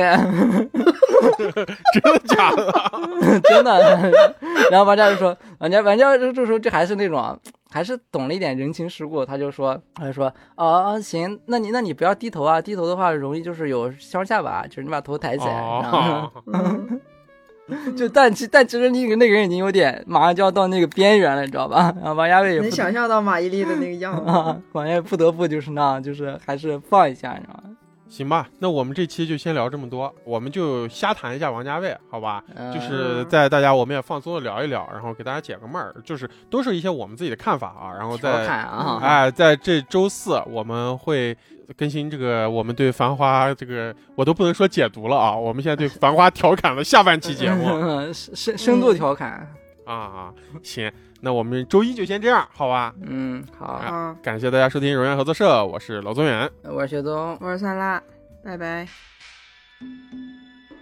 Speaker 1: 真的假的？
Speaker 2: 真的。然后王家卫说，王家王家卫这这时候就还是那种，还是懂了一点人情世故，他就说，他就说，哦，行，那你那你不要低头啊，低头的话容易就是有双下巴，就是你把头抬起来。就但其但其实那个那个人已经有点马上就要到那个边缘了，你知道吧？然后王家卫也不
Speaker 3: 能想象到马伊琍的那个样子。
Speaker 2: 啊，王家卫不得不就是那样，就是还是放一下，你知道吗？
Speaker 1: 行吧，那我们这期就先聊这么多，我们就瞎谈一下王家卫，好吧？
Speaker 2: 嗯
Speaker 1: 就是在大家我们也放松的聊一聊，然后给大家解个闷儿，就是都是一些我们自己的看法啊，然后
Speaker 2: 调
Speaker 1: 在
Speaker 2: 啊，
Speaker 1: 哎，在这周四我们会更新这个我们对《繁花》这个我都不能说解读了啊，我们现在对《繁花》调侃了下半期节目
Speaker 2: 嗯 深深深度调侃，
Speaker 1: 啊啊，行，那我们周一就先这样，好吧？
Speaker 2: 嗯，好，
Speaker 3: 啊，
Speaker 1: 感谢大家收听荣耀合作社，我是老宗远，
Speaker 2: 我是薛宗，
Speaker 3: 我是三拉，拜拜。